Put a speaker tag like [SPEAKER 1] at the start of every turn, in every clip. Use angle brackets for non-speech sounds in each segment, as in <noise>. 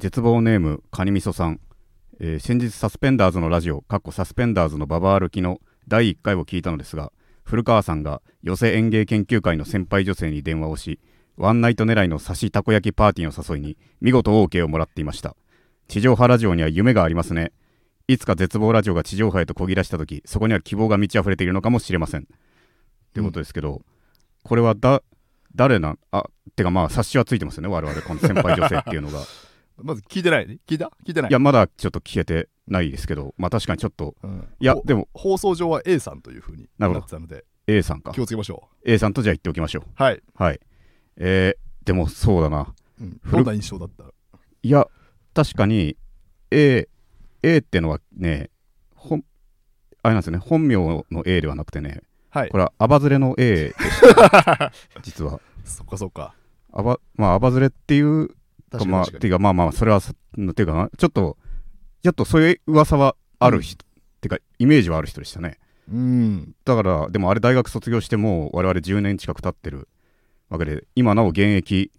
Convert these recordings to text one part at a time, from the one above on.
[SPEAKER 1] 絶望ネームカニみそさん、えー先日サスペンダーズのラジオかっこサスペンダーズのババ歩きの第1回を聞いたのですが古川さんが寄せ園芸研究会の先輩女性に電話をしワンナイト狙いの刺したこ焼きパーティーの誘いに見事 OK をもらっていました。地上波ラジオには夢がありますね。いつか絶望ラジオが地上波へとこぎ出した時そこには希望が満ち溢れているのかもしれません。ということですけど、これはだ誰なん？あてかまあ察しはついてますよね我々この先輩女性っていうのが。
[SPEAKER 2] まず聞いてない？ね聞いた？聞いてない？
[SPEAKER 1] いやまだちょっと聞けてないですけどまあ確かにちょっと
[SPEAKER 2] うん。ほ
[SPEAKER 1] いやでも
[SPEAKER 2] 放送上は A さんというふうに
[SPEAKER 1] なるほど。
[SPEAKER 2] なってたので
[SPEAKER 1] A さんか。
[SPEAKER 2] 気をつけましょ
[SPEAKER 1] A さんとじゃあ言っておきましょう。
[SPEAKER 2] うはい、
[SPEAKER 1] はい。えー、でもそうだな。
[SPEAKER 2] うん、
[SPEAKER 1] 古
[SPEAKER 2] どんな印象だった？
[SPEAKER 1] いや確かに A, A ってのはね本あれなんですよね。本名の A ではなくてね
[SPEAKER 2] はい。
[SPEAKER 1] これはアバズレの A でした。<laughs> 実は。
[SPEAKER 2] そっかそっか。
[SPEAKER 1] アバまあアバズレっていう
[SPEAKER 2] 確かに
[SPEAKER 1] まあ
[SPEAKER 2] 確かに。
[SPEAKER 1] ていうかまあまあそれはさていうかなちょっとちょっとそういう噂はある人、てかイメージはある人でしたね。
[SPEAKER 2] うん。
[SPEAKER 1] だからでもあれ大学卒業しても我々10年近く経ってるわけで今なお現役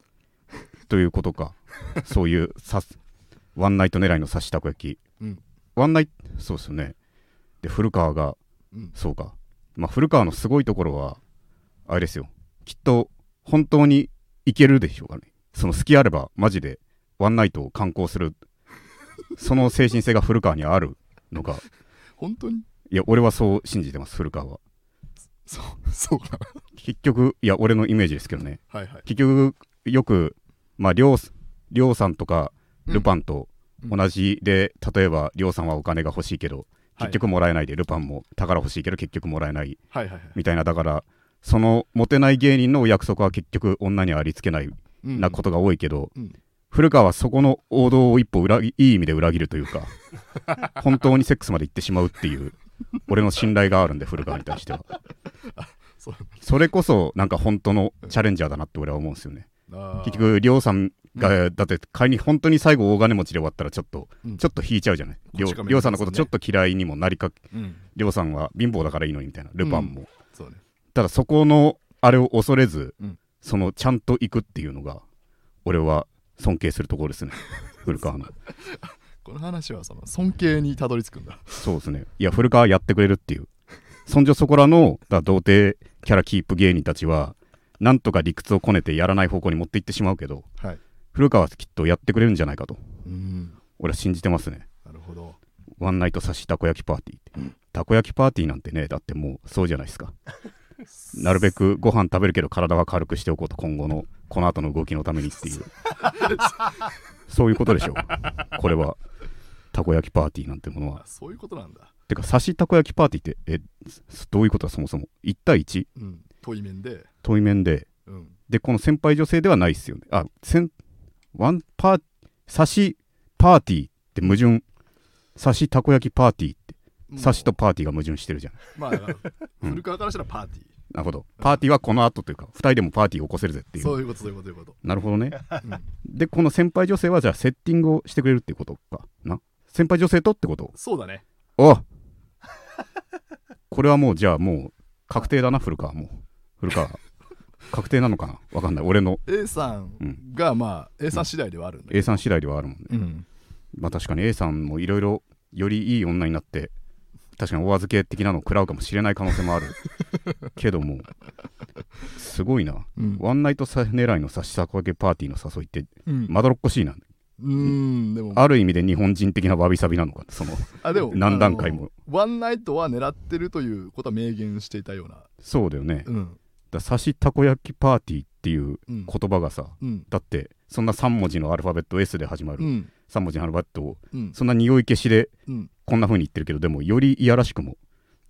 [SPEAKER 1] ということか。<laughs> そういうさワンナイト狙いの刺したこ焼き、
[SPEAKER 2] うん。
[SPEAKER 1] ワンナイトそうですよね。で古川が
[SPEAKER 2] うん。
[SPEAKER 1] そうか。まあ古川のすごいところはあれですよ。きっと本当にいけるでしょうかねその好きあればマジでワンナイトを観光するその精神性が古川にあるのが
[SPEAKER 2] 本当に？
[SPEAKER 1] いや俺はそう信じてます古川は。
[SPEAKER 2] そうそうか
[SPEAKER 1] 結局いや俺のイメージですけどね。
[SPEAKER 2] はいはい。
[SPEAKER 1] 結局よくまありょうりょうさんとか
[SPEAKER 2] うん。
[SPEAKER 1] ルパンと同じで、例えばりょうさんはお金が欲しいけど
[SPEAKER 2] はい。
[SPEAKER 1] 結局もらえないで、ルパンも宝欲しいけど結局もらえない。
[SPEAKER 2] はいはいはい。
[SPEAKER 1] みたいなだからそのモテない芸人のお約束は結局女にはありつけない。
[SPEAKER 2] うん
[SPEAKER 1] なことが多いけど、
[SPEAKER 2] うん。
[SPEAKER 1] 古川はそこの王道を一歩裏切いい意味で裏切るというか <laughs> 本当にセックスまで行ってしまうっていう俺の信頼があるんで古川に対しては。
[SPEAKER 2] そ
[SPEAKER 1] れこそなんか本当のチャレンジャーだなって俺は思うんですよね。結局りょうさんが、だって仮に本当に最後大金持ちで終わったらちょっと、
[SPEAKER 2] うん。
[SPEAKER 1] ちょっと引いちゃうじゃない？りょ
[SPEAKER 2] こっちが
[SPEAKER 1] うりょうさんのことちょっと嫌いにもなりか
[SPEAKER 2] うん。
[SPEAKER 1] さんは貧乏だからいいのにみたいなルパンも、
[SPEAKER 2] ね。
[SPEAKER 1] ただそこのあれを恐れず、
[SPEAKER 2] うん
[SPEAKER 1] そのちゃんと行くっていうのが俺は尊敬するところですね。<laughs> 古川の。
[SPEAKER 2] この話はその尊敬にたどり着くんだ。
[SPEAKER 1] そうですね。いや古川やってくれるっていう。そんじょそこらのだ童貞キャラキープ芸人たちはなんとか理屈をこねてやらない方向に持っていってしまうけど
[SPEAKER 2] はい。
[SPEAKER 1] 古川はきっとやってくれるんじゃないかと。
[SPEAKER 2] うん。
[SPEAKER 1] 俺は信じてますね。
[SPEAKER 2] なるほど。
[SPEAKER 1] ワンナイト刺したこ焼きパーティーって、たこ焼きパーティーなんてねだってもうそうじゃないですかなるべくご飯食べるけど体は軽くしておこうと今後のこの後の動きのためにっていう。<laughs> そういうことでしょう。これはたこ焼きパーティーなんてものは。
[SPEAKER 2] あそういうことなんだ。
[SPEAKER 1] てか刺したこ焼きパーティーってえどういうことだそもそも？1対 1?
[SPEAKER 2] うん。遠い面で。
[SPEAKER 1] 対面で。
[SPEAKER 2] うん。
[SPEAKER 1] でこの先輩女性ではないっすよね。あせんワンパー刺しパーティーって矛盾。刺したこ焼きパーティーって。刺しとパーティーが矛盾してるじゃん。
[SPEAKER 2] まあ <laughs> 古川からしたらパーティ
[SPEAKER 1] なるほど。パーティーはこの後というか2人でもパーティーを起こせるぜっていう。
[SPEAKER 2] ーそういうことそういうことそういうこ
[SPEAKER 1] なるほどね。
[SPEAKER 2] とうん。
[SPEAKER 1] でこの先輩女性はじゃあセッティングをしてくれるっていうことかな？先輩女性とってこと？
[SPEAKER 2] そうだね。
[SPEAKER 1] お！これはもうじゃあもう確定だな古川。もう古川。確定なのかな？わかんない。俺の。
[SPEAKER 2] A さんがまあ A さん次第ではあるんだけ
[SPEAKER 1] A さん次第ではあるもんね、
[SPEAKER 2] どうん。
[SPEAKER 1] まあ確かに A さんもいろいろよりいい女になって確かにお預け的なのを食らうかもしれない可能性もある。<laughs> けどもすごいな、
[SPEAKER 2] うん。
[SPEAKER 1] ワンナイトさ狙いの差しさこけパーティーの誘いって
[SPEAKER 2] うん。
[SPEAKER 1] まどろっこしいな。
[SPEAKER 2] うんでも。
[SPEAKER 1] ある意味で日本人的なわびさびなのかその
[SPEAKER 2] あでも
[SPEAKER 1] 何段階も。
[SPEAKER 2] ワンナイトは狙ってるということは明言していたような。
[SPEAKER 1] そうだよね。
[SPEAKER 2] うん。
[SPEAKER 1] だ刺したこ焼きパーティーっていう
[SPEAKER 2] うん。
[SPEAKER 1] 言葉がさ
[SPEAKER 2] うん。
[SPEAKER 1] だってそんな3文字のアルファベット S で始まる。
[SPEAKER 2] うん。
[SPEAKER 1] 3文字のアルファベットを
[SPEAKER 2] うん。
[SPEAKER 1] そんな匂い消しで
[SPEAKER 2] うん
[SPEAKER 1] こんな風に言ってるけどでもよりいやらしくも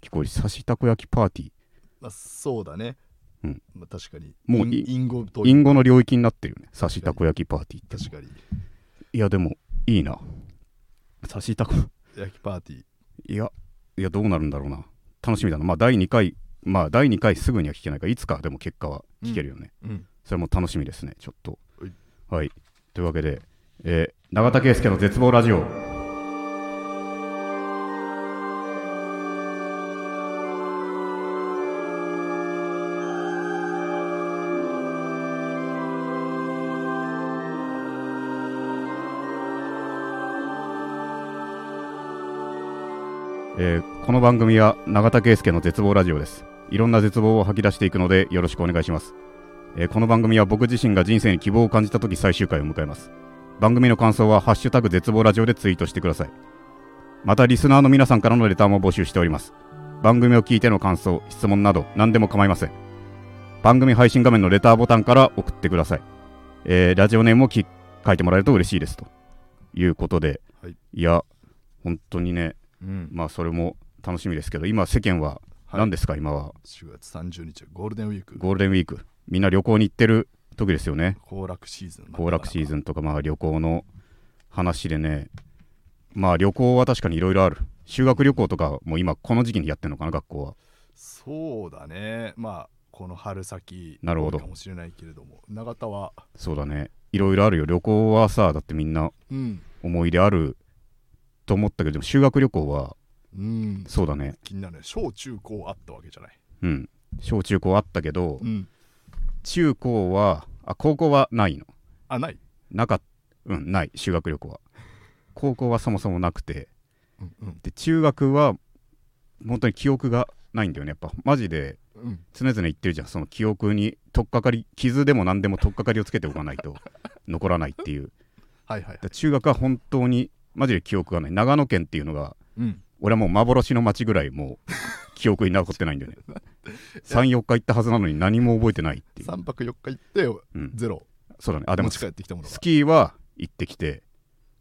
[SPEAKER 1] 聞こえる。刺したこ焼きパーティー。
[SPEAKER 2] まあそうだね。
[SPEAKER 1] うん。
[SPEAKER 2] まあ確かに。
[SPEAKER 1] もうい
[SPEAKER 2] 隠語と
[SPEAKER 1] 隠語の領域になってるよね。刺したこ焼きパーティーって。
[SPEAKER 2] 確かに。
[SPEAKER 1] いやでもいいな。刺したこ。
[SPEAKER 2] 焼きパーティー。
[SPEAKER 1] いやいやどうなるんだろうな。楽しみだな。まあ第2回まあ第2回すぐには聞けないからいつかでも結果は聞けるよね、
[SPEAKER 2] うん。
[SPEAKER 1] それも楽しみですねちょっと。
[SPEAKER 2] はい。
[SPEAKER 1] はい。というわけで、えー永田圭介の絶望ラジオえーこの番組は永田圭介の絶望ラジオです。いろんな絶望を吐き出していくのでよろしくお願いします、えーこの番組は僕自身が人生に希望を感じた時最終回を迎えます。番組の感想は「ハッシュタグ絶望ラジオ」でツイートしてください。またリスナーの皆さんからのレターも募集しております。番組を聞いての感想質問など何でも構いません。番組配信画面のレターボタンから送ってください、えーラジオネームをき書いてもらえると嬉しいです。ということで、
[SPEAKER 2] はい。
[SPEAKER 1] いや本当にね
[SPEAKER 2] うん。
[SPEAKER 1] まあそれも楽しみですけど今世間は
[SPEAKER 2] はい。
[SPEAKER 1] 何ですか、今は
[SPEAKER 2] ？4月30日ゴールデンウィーク。
[SPEAKER 1] ゴールデンウィーク。みんな旅行に行ってる時ですよね。
[SPEAKER 2] 行楽シーズン。
[SPEAKER 1] 行楽シーズ
[SPEAKER 2] ン
[SPEAKER 1] ンとかまあ旅行の話でね。まあ旅行は確かにいろいろある。修学旅行とかも今この時期にやってるのかな学校は。
[SPEAKER 2] そうだね。まあこの春先
[SPEAKER 1] なるほど。
[SPEAKER 2] かもしれないけれども。永田は？
[SPEAKER 1] そうだね。いろいろあるよ。旅行はさだってみんな
[SPEAKER 2] うん。
[SPEAKER 1] 思い出あると思ったけど修学旅行は
[SPEAKER 2] うん。
[SPEAKER 1] そうだね。
[SPEAKER 2] 気になるね。小中高あったわけじゃない。
[SPEAKER 1] うん。小中高あったけど
[SPEAKER 2] うん。
[SPEAKER 1] 中高はあ高校はないの。
[SPEAKER 2] あない。
[SPEAKER 1] なかっうんない。修学旅行は。高校はそもそもなくて。
[SPEAKER 2] うんうん。
[SPEAKER 1] で中学は本当に記憶がないんだよねやっぱ。マジで
[SPEAKER 2] うん。
[SPEAKER 1] 常々言ってるじゃん。その記憶に取っかかり傷でも何でも取っかかりをつけておかないと残らないっていう。<laughs>
[SPEAKER 2] はいはい。
[SPEAKER 1] で中学は本当にマジで記憶がない。長野県っていうのが
[SPEAKER 2] うん。
[SPEAKER 1] 俺はもう幻の町ぐらいもう <laughs> 記憶に残ってないんだよね。34日行ったはずなのに何も覚えてないっていう、
[SPEAKER 2] 3泊4日行って
[SPEAKER 1] うん、
[SPEAKER 2] ゼロ。
[SPEAKER 1] そうだね。あでも
[SPEAKER 2] 持ち帰ってきたものが。
[SPEAKER 1] スキーは行ってきて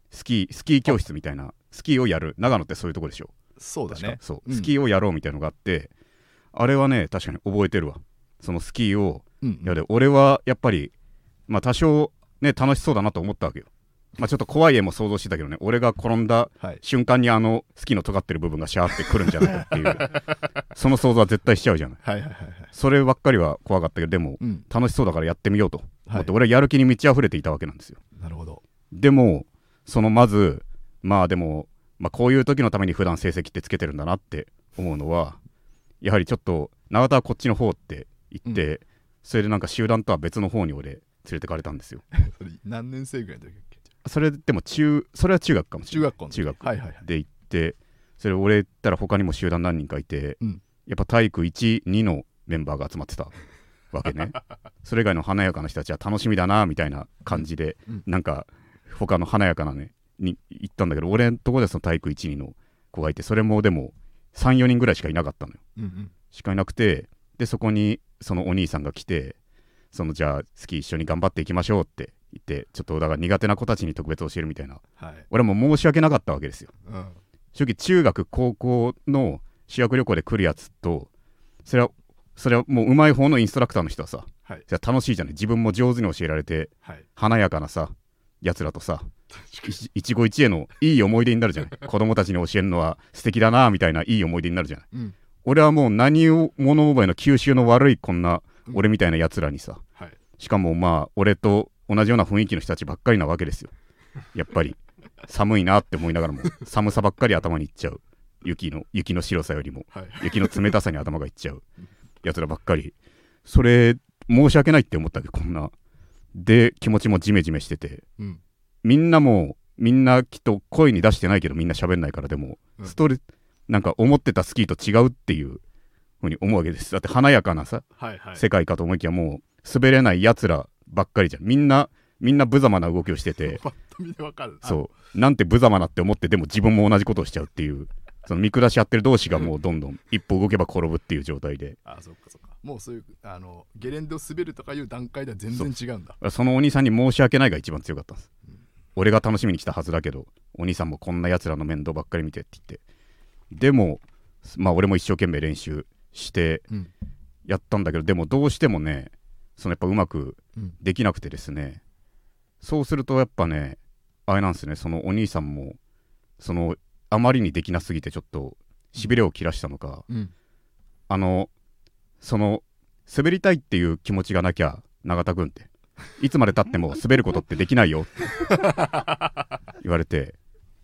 [SPEAKER 1] スキースキー教室みたいなスキーをやる。長野ってそういうとこでしょ。
[SPEAKER 2] そうだね。
[SPEAKER 1] そう、
[SPEAKER 2] うん。
[SPEAKER 1] スキーをやろうみたいのがあってあれはね確かに覚えてるわ。そのスキーを
[SPEAKER 2] うん。
[SPEAKER 1] いやで俺はやっぱりまあ多少ね楽しそうだなと思ったわけよまあちょっと怖い絵も想像してたけどね。俺が転んだ
[SPEAKER 2] はい。
[SPEAKER 1] 瞬間にあのスキーの尖ってる部分がシャーってくるんじゃないかっていう。<laughs> その想像は絶対しちゃうじゃない。
[SPEAKER 2] はいはいはいはい。
[SPEAKER 1] そればっかりは怖かったけどでも
[SPEAKER 2] うん。
[SPEAKER 1] 楽しそうだからやってみようと思
[SPEAKER 2] はい。
[SPEAKER 1] って、俺はやる気に満ち溢れていたわけなんですよ。
[SPEAKER 2] なるほど。
[SPEAKER 1] でもそのまずまあでも、まあ、こういう時のために普段成績ってつけてるんだなって思うのはやはりちょっと永田はこっちの方って言って、それでなんか集団とは別の方に俺連れてかれたんですよ。<laughs>
[SPEAKER 2] 何年生ぐらいの時？
[SPEAKER 1] それでも中それは中学かもしれない。
[SPEAKER 2] 中学校
[SPEAKER 1] 中学で行ってそれ俺行ったら他にも集団何人かいて、
[SPEAKER 2] うん。
[SPEAKER 1] やっぱ体育12のメンバーが集まってたわけね。<laughs> それ以外の華やかな人たちは楽しみだなみたいな感じで、
[SPEAKER 2] うん。
[SPEAKER 1] なんか他の華やかなねに行ったんだけど俺のとこでその体育12の子がいてそれもでも34人ぐらいしかいなかったのよ。
[SPEAKER 2] うんうん。
[SPEAKER 1] しかいなくてでそこにそのお兄さんが来てそのじゃあスキー一緒に頑張っていきましょうって言ってちょっとだから苦手な子たちに特別教えるみたいな。
[SPEAKER 2] はい。
[SPEAKER 1] 俺はもう申し訳なかったわけですよ。
[SPEAKER 2] うん。
[SPEAKER 1] 正直中学高校の修学旅行で来るやつとそれはそれはもう上手い方のインストラクターの人はさ
[SPEAKER 2] はい。
[SPEAKER 1] じゃあ楽しいじゃない。自分も上手に教えられて
[SPEAKER 2] はい。
[SPEAKER 1] 華やかなさやつらとさい一期一会のいい思い出になるじゃない。<laughs> 子供たちに教えるのは素敵だなみたいないい思い出になるじゃない。
[SPEAKER 2] うん。
[SPEAKER 1] 俺はもう何を物覚えの吸収の悪いこんな
[SPEAKER 2] うん。
[SPEAKER 1] 俺みたいなやつらにさ
[SPEAKER 2] はい。
[SPEAKER 1] しかもまあ俺と同じような雰囲気の人たちばっかりなわけですよ。やっぱり。寒いなって思いながらも寒さばっかり頭にいっちゃう。雪の雪の白さよりも
[SPEAKER 2] はい。
[SPEAKER 1] 雪の冷たさに頭がいっちゃう。やつらばっかり。それ申し訳ないって思ったわけこんな。で気持ちもジメジメしてて。
[SPEAKER 2] うん。
[SPEAKER 1] みんなもみんなきっと声に出してないけどみんな喋んないからでも、
[SPEAKER 2] うん。
[SPEAKER 1] ストレなんか思ってたスキーと違うっていうふうに思うわけです。だって華やかなさ
[SPEAKER 2] はいはい。
[SPEAKER 1] 世界かと思いきやもう滑れないやつらばっかりじゃん。みんなみんな無様な動きをしてて。<laughs>
[SPEAKER 2] パッと見でわかる。
[SPEAKER 1] そう。なんて無様なって思ってでも自分も同じことをしちゃうっていう。その見下し合ってる同士がもうどんどん一歩動けば転ぶっていう状態で。
[SPEAKER 2] あそっかそっか。もうそういうあのゲレンデを滑るとかいう段階では全然違うんだ。
[SPEAKER 1] そのお兄さんに申し訳ないが一番強かったんです、
[SPEAKER 2] うん。
[SPEAKER 1] 俺が楽しみに来たはずだけどお兄さんもこんなやつらの面倒ばっかり見てって言って。でもまあ俺も一生懸命練習して
[SPEAKER 2] うん。
[SPEAKER 1] やったんだけどでもどうしてもねそのやっぱうまく
[SPEAKER 2] うん。
[SPEAKER 1] できなくてですねそうするとやっぱねあれなんですねそのお兄さんもそのあまりにできなすぎてちょっとしびれを切らしたのか、
[SPEAKER 2] うん。
[SPEAKER 1] あのその滑りたいっていう気持ちがなきゃ永田君っていつまでたっても滑ることってできないよって言われて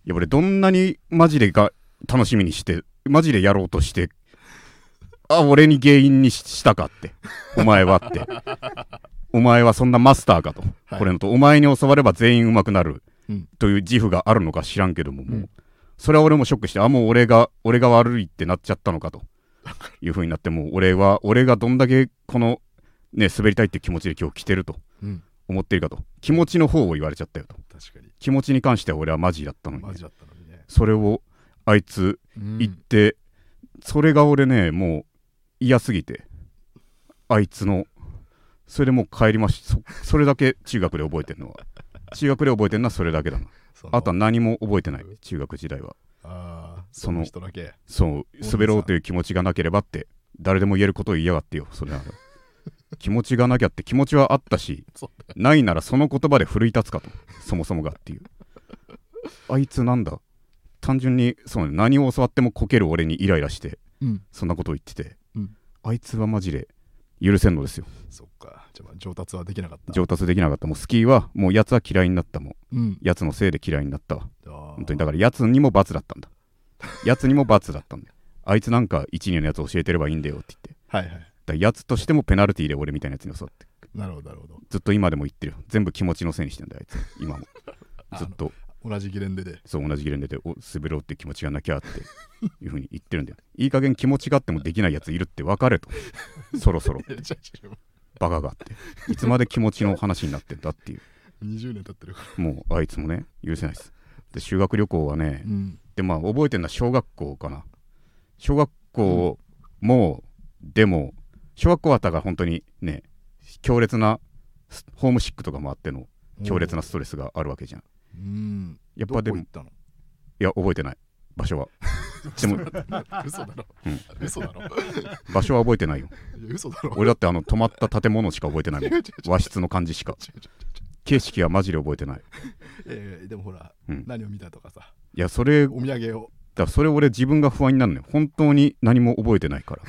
[SPEAKER 1] いや俺どんなにマジでが楽しみにしてマジでやろうとしてあ俺に原因にししたかって。お前はって。お前はそんなマスターかと、
[SPEAKER 2] はい。
[SPEAKER 1] これのと。お前に教われば全員上手くなる。
[SPEAKER 2] うん。
[SPEAKER 1] という自負があるのか知らんけども。もう、
[SPEAKER 2] うん。
[SPEAKER 1] それは俺もショックしてあもう俺が俺が悪いってなっちゃったのかと。いうふうになってもう俺は俺がどんだけこのね滑りたいって気持ちで今日来てると
[SPEAKER 2] うん。
[SPEAKER 1] 思ってるかと。気持ちの方を言われちゃったよと。
[SPEAKER 2] 確かに。
[SPEAKER 1] 気持ちに関しては俺はマジだったのにね、
[SPEAKER 2] マジだったのにね。
[SPEAKER 1] それをあいつ
[SPEAKER 2] うん。
[SPEAKER 1] 言って、それが俺ねもう嫌すぎてあいつのそれでもう帰りましそそれだけ中学で覚えてるのは。中学で覚えてるのはそれだけだな。あとは何も覚えてない中学時代は。
[SPEAKER 2] ああ
[SPEAKER 1] その
[SPEAKER 2] 人だけ。
[SPEAKER 1] そう滑ろうという気持ちがなければって誰でも言えることを言いやがってよそれなら。<laughs> 気持ちがなきゃって気持ちはあったしないならその言葉で奮い立つかと。そもそもがっていう。あいつなんだ？単純にそう、ね、何を教わってもこける俺にイライラして
[SPEAKER 2] うん。
[SPEAKER 1] そんなことを言ってて、
[SPEAKER 2] うん
[SPEAKER 1] あいつはマジで許せんのですよ。
[SPEAKER 2] そっか。じゃあまあ上達はできなかった。
[SPEAKER 1] 上達できなかった。もうスキーはもうやつは嫌いになったもん。
[SPEAKER 2] うん。
[SPEAKER 1] やつのせいで嫌いになった。わ
[SPEAKER 2] 本
[SPEAKER 1] 本当に。だからやつにも罰だったんだ。<laughs> やつにも罰だったんだよ。あいつなんか12のやつ教えてればいいんだよって言って。
[SPEAKER 2] はいはい。
[SPEAKER 1] だやつとしてもペナルティーで俺みたいなやつに教わって
[SPEAKER 2] なるほどなるほど。
[SPEAKER 1] ずっと今でも言ってるよ。全部気持ちのせいにしてんだよあいつ。今も。<laughs>
[SPEAKER 2] あ
[SPEAKER 1] ずっと
[SPEAKER 2] 同じゲレンデで。
[SPEAKER 1] そう同じゲレンデでお滑ろうって気持ちがなきゃっていうふうに言ってるんだよ。<laughs> いい加減気持ちがあってもできないやついるって分かれと。<laughs> そろそろ。バカがあって。いつまで気持ちの話になってんだっていう。
[SPEAKER 2] 20年経ってるから。
[SPEAKER 1] もうあいつもね許せないです。で修学旅行はね
[SPEAKER 2] うん。
[SPEAKER 1] でまあ覚えてるのは小学校かな。小学校も、でも小学校はだから本当にね強烈なスホームシックとかもあっての強烈なストレスがあるわけじゃん
[SPEAKER 2] うん。
[SPEAKER 1] やっぱでもいや覚えてない。場所は。<laughs> でも
[SPEAKER 2] 嘘だろ、
[SPEAKER 1] うん。
[SPEAKER 2] 嘘だろ。
[SPEAKER 1] 場所は覚えてないよ。
[SPEAKER 2] 嘘だろ。
[SPEAKER 1] 俺だってあの泊まった建物しか覚えてないもん。和室の感じしか。景色はマジで覚えてない。
[SPEAKER 2] えーでもほら、
[SPEAKER 1] うん。
[SPEAKER 2] 何を見たとかさ。
[SPEAKER 1] いやそれ
[SPEAKER 2] お土産を。
[SPEAKER 1] だそれ俺自分が不安になるのよ本当に何も覚えてないから。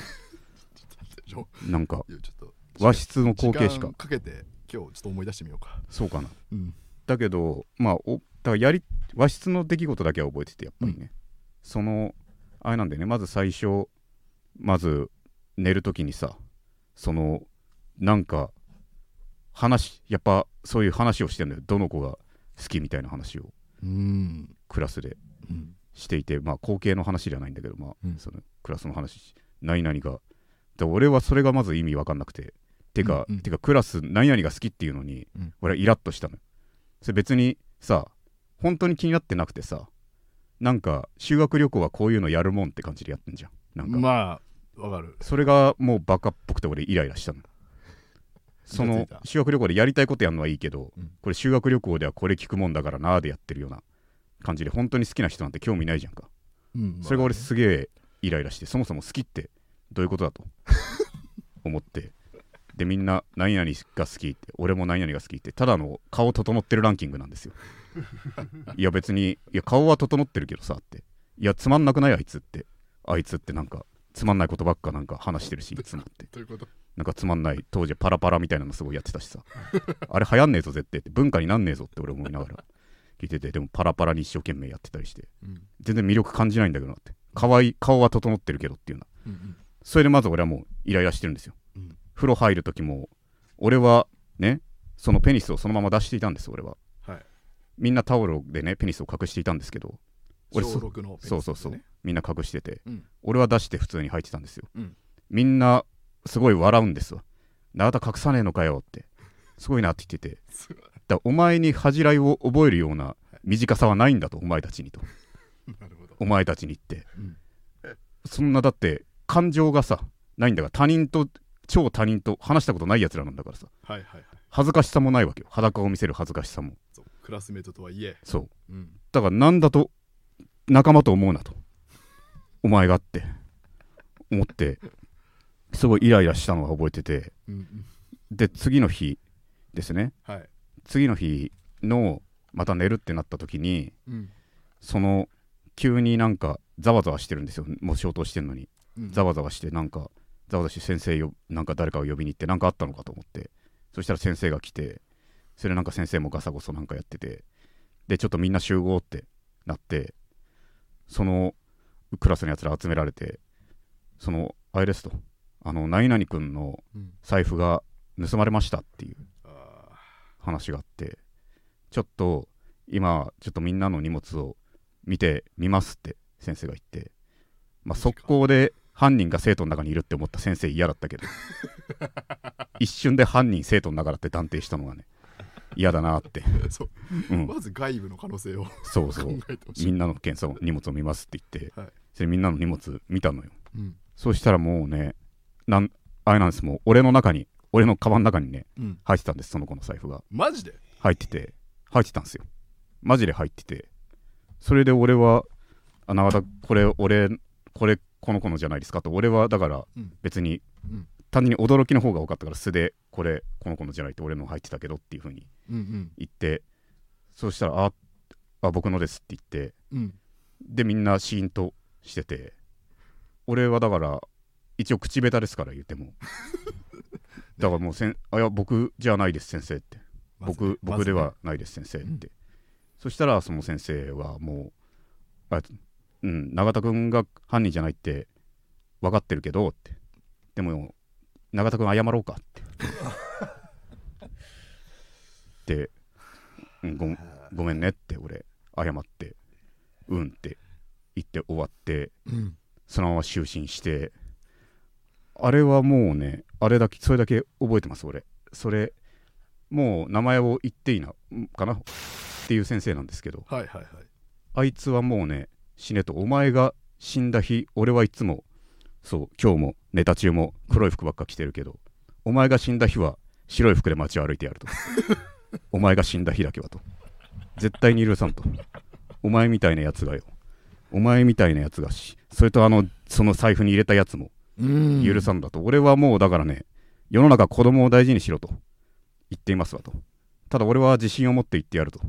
[SPEAKER 1] なんか和室の光景しか。
[SPEAKER 2] かけて今日ちょっと思い出してみようか。
[SPEAKER 1] そうかな。
[SPEAKER 2] うん
[SPEAKER 1] だけどまあおだからやり和室の出来事だけは覚えててやっぱりね、そのあれなんでね。まず最初まず寝る時にさそのなんか話やっぱそういう話をしてんだよ。どの子が好きみたいな話を。
[SPEAKER 2] うん。
[SPEAKER 1] クラスで
[SPEAKER 2] うん。
[SPEAKER 1] していてまあ後継の話ではないんだけどまあ、
[SPEAKER 2] うん。
[SPEAKER 1] そのクラスの話何々が。で俺はそれがまず意味わかんなくて。てか、
[SPEAKER 2] うんうん。
[SPEAKER 1] てかクラス何々が好きっていうのに、
[SPEAKER 2] うん。
[SPEAKER 1] 俺はイラッとしたのよそれ別にさ本当に気になってなくてさなんか修学旅行はこういうのやるもんって感じでやってんじゃん。なんか、
[SPEAKER 2] まあわかる。
[SPEAKER 1] それがもうバカっぽくて俺イライラしたの。その修学旅行でやりたいことやるのはいいけど、
[SPEAKER 2] うん。
[SPEAKER 1] これ修学旅行ではこれ聞くもんだからなーでやってるような感じで本当に好きな人なんて興味ないじゃんか。
[SPEAKER 2] うん
[SPEAKER 1] それが俺
[SPEAKER 2] まあ
[SPEAKER 1] すげえイライラしてそもそも好きってどういうことだと思ってでみんな何々が好きって俺も何々が好きってただの顔整ってるランキングなんですよ。<laughs> いや別にいや顔は整ってるけどさって。いやつまんなくないあいつって。あいつってなんかつまんないことばっかなんか話してるしいつもって。
[SPEAKER 2] ということ？
[SPEAKER 1] なんかつまんない当時パラパラみたいなのすごいやってたしさ。あれ流行んねえぞ絶対って。文化になんねえぞって俺思いながら。聞いててでもパラパラに一生懸命やってたりして。
[SPEAKER 2] うん。
[SPEAKER 1] 全然魅力感じないんだけどなって。可愛い顔は整ってるけどっていうな
[SPEAKER 2] うんうん。
[SPEAKER 1] それでまず俺はもうイライラしてるんですよ。
[SPEAKER 2] うん
[SPEAKER 1] 風呂入る時も俺はねそのペニスをそのまま出していたんです俺は。
[SPEAKER 2] はい。
[SPEAKER 1] みんなタオルでねペニスを隠していたんですけど俺
[SPEAKER 2] 小
[SPEAKER 1] そ
[SPEAKER 2] 6のペニスですね。
[SPEAKER 1] そうそうそう。みんな隠してて
[SPEAKER 2] うん。
[SPEAKER 1] 俺は出して普通に入ってたんですよ、
[SPEAKER 2] うん。
[SPEAKER 1] みんなすごい笑うんですわ永田隠さねえのかよって。すごいなって言ってて。だお前に恥じらいを覚えるような短さはないんだとお前たちにと。
[SPEAKER 2] なるほど。
[SPEAKER 1] お前たちにって。
[SPEAKER 2] うん。
[SPEAKER 1] そんなだって感情がさないんだから他人と超他人と話したことないやつらなんだからさ。
[SPEAKER 2] はいはいはい。
[SPEAKER 1] 恥ずかしさもないわけよ。裸を見せる恥ずかしさも。
[SPEAKER 2] そうクラスメートとはいえ。
[SPEAKER 1] そう。
[SPEAKER 2] うん。
[SPEAKER 1] だからなんだと仲間と思うなと。お前がって。思って。すごいイライラしたのは覚えてて。
[SPEAKER 2] うんうん。
[SPEAKER 1] で次の日ですね。
[SPEAKER 2] はい。
[SPEAKER 1] 次の日のまた寝るってなった時に
[SPEAKER 2] うん。
[SPEAKER 1] その急になんかざわざわしてるんですよ。もう消灯してんのに。
[SPEAKER 2] うん。
[SPEAKER 1] ざわざわしてなんかざわざわして先生よなんか誰かを呼びに行って何かあったのかと思って。そしたら先生が来てそれでなんか先生もガサゴソなんかやってて。でちょっとみんな集合ってなってそのクラスのやつら集められてそのあれですと。あの何々君の
[SPEAKER 2] うん
[SPEAKER 1] 財布が盗まれましたっていう
[SPEAKER 2] あ
[SPEAKER 1] 話があって。ちょっと今ちょっとみんなの荷物を見てみますって先生が言って、まあ、速攻で犯人が生徒の中にいるって思った先生嫌だったけど。<laughs> 一瞬で犯人生徒の中だって断定したのがね嫌だなって、<laughs>
[SPEAKER 2] そう。
[SPEAKER 1] うん、
[SPEAKER 2] まず外部の可能性を考
[SPEAKER 1] そうそう。みんなの検査を荷物を見ますって言って、
[SPEAKER 2] はい。
[SPEAKER 1] それみんなの荷物見たのよ。
[SPEAKER 2] うん。
[SPEAKER 1] そうしたらもうねなんあれなんですもう俺の中に俺のカバンの中にね
[SPEAKER 2] うん。
[SPEAKER 1] 入ってたんですその子の財布が。
[SPEAKER 2] マジで？
[SPEAKER 1] 入ってて入ってたんですよ。マジで入ってて。それで俺はあ永田これ俺これこの子のじゃないですかと。俺はだから
[SPEAKER 2] うん
[SPEAKER 1] 別に
[SPEAKER 2] うん。
[SPEAKER 3] 単純に驚きの方が多かったから素でこれこの子のじゃないって俺の入ってたけどっていう風に
[SPEAKER 2] うん
[SPEAKER 1] 言ってそうしたらああ僕のですって言ってでみんなシーンとしてて俺はだから一応口下手ですから言っても。<laughs> だからもうせんあいや僕じゃないです先生って。僕僕ではないです先生って、そしたらその先生はもうあうん永田君が犯人じゃないって分かってるけどって。でも永田君謝ろうかって。<laughs> で、うんごごめんねって俺謝ってうんって言って終わって
[SPEAKER 2] うん。
[SPEAKER 1] そのまま就寝してあれはもうねあれだけそれだけ覚えてます俺。それもう名前を言っていいなかなっていう先生なんですけど。
[SPEAKER 2] はいはいはい。
[SPEAKER 1] あいつはもうね死ねとお前が死んだ日俺はいつもそう今日もネタ中も黒い服ばっか着てるけどお前が死んだ日は白い服で街を歩いてやると。<laughs> お前が死んだ日だけはと。絶対に許さんと。お前みたいなやつがよ。お前みたいなやつがしそれとあのその財布に入れたやつも
[SPEAKER 2] うん。
[SPEAKER 1] 許さんだと、俺はもうだからね世の中子供を大事にしろと。言っていますわと。ただ俺は自信を持って言ってやると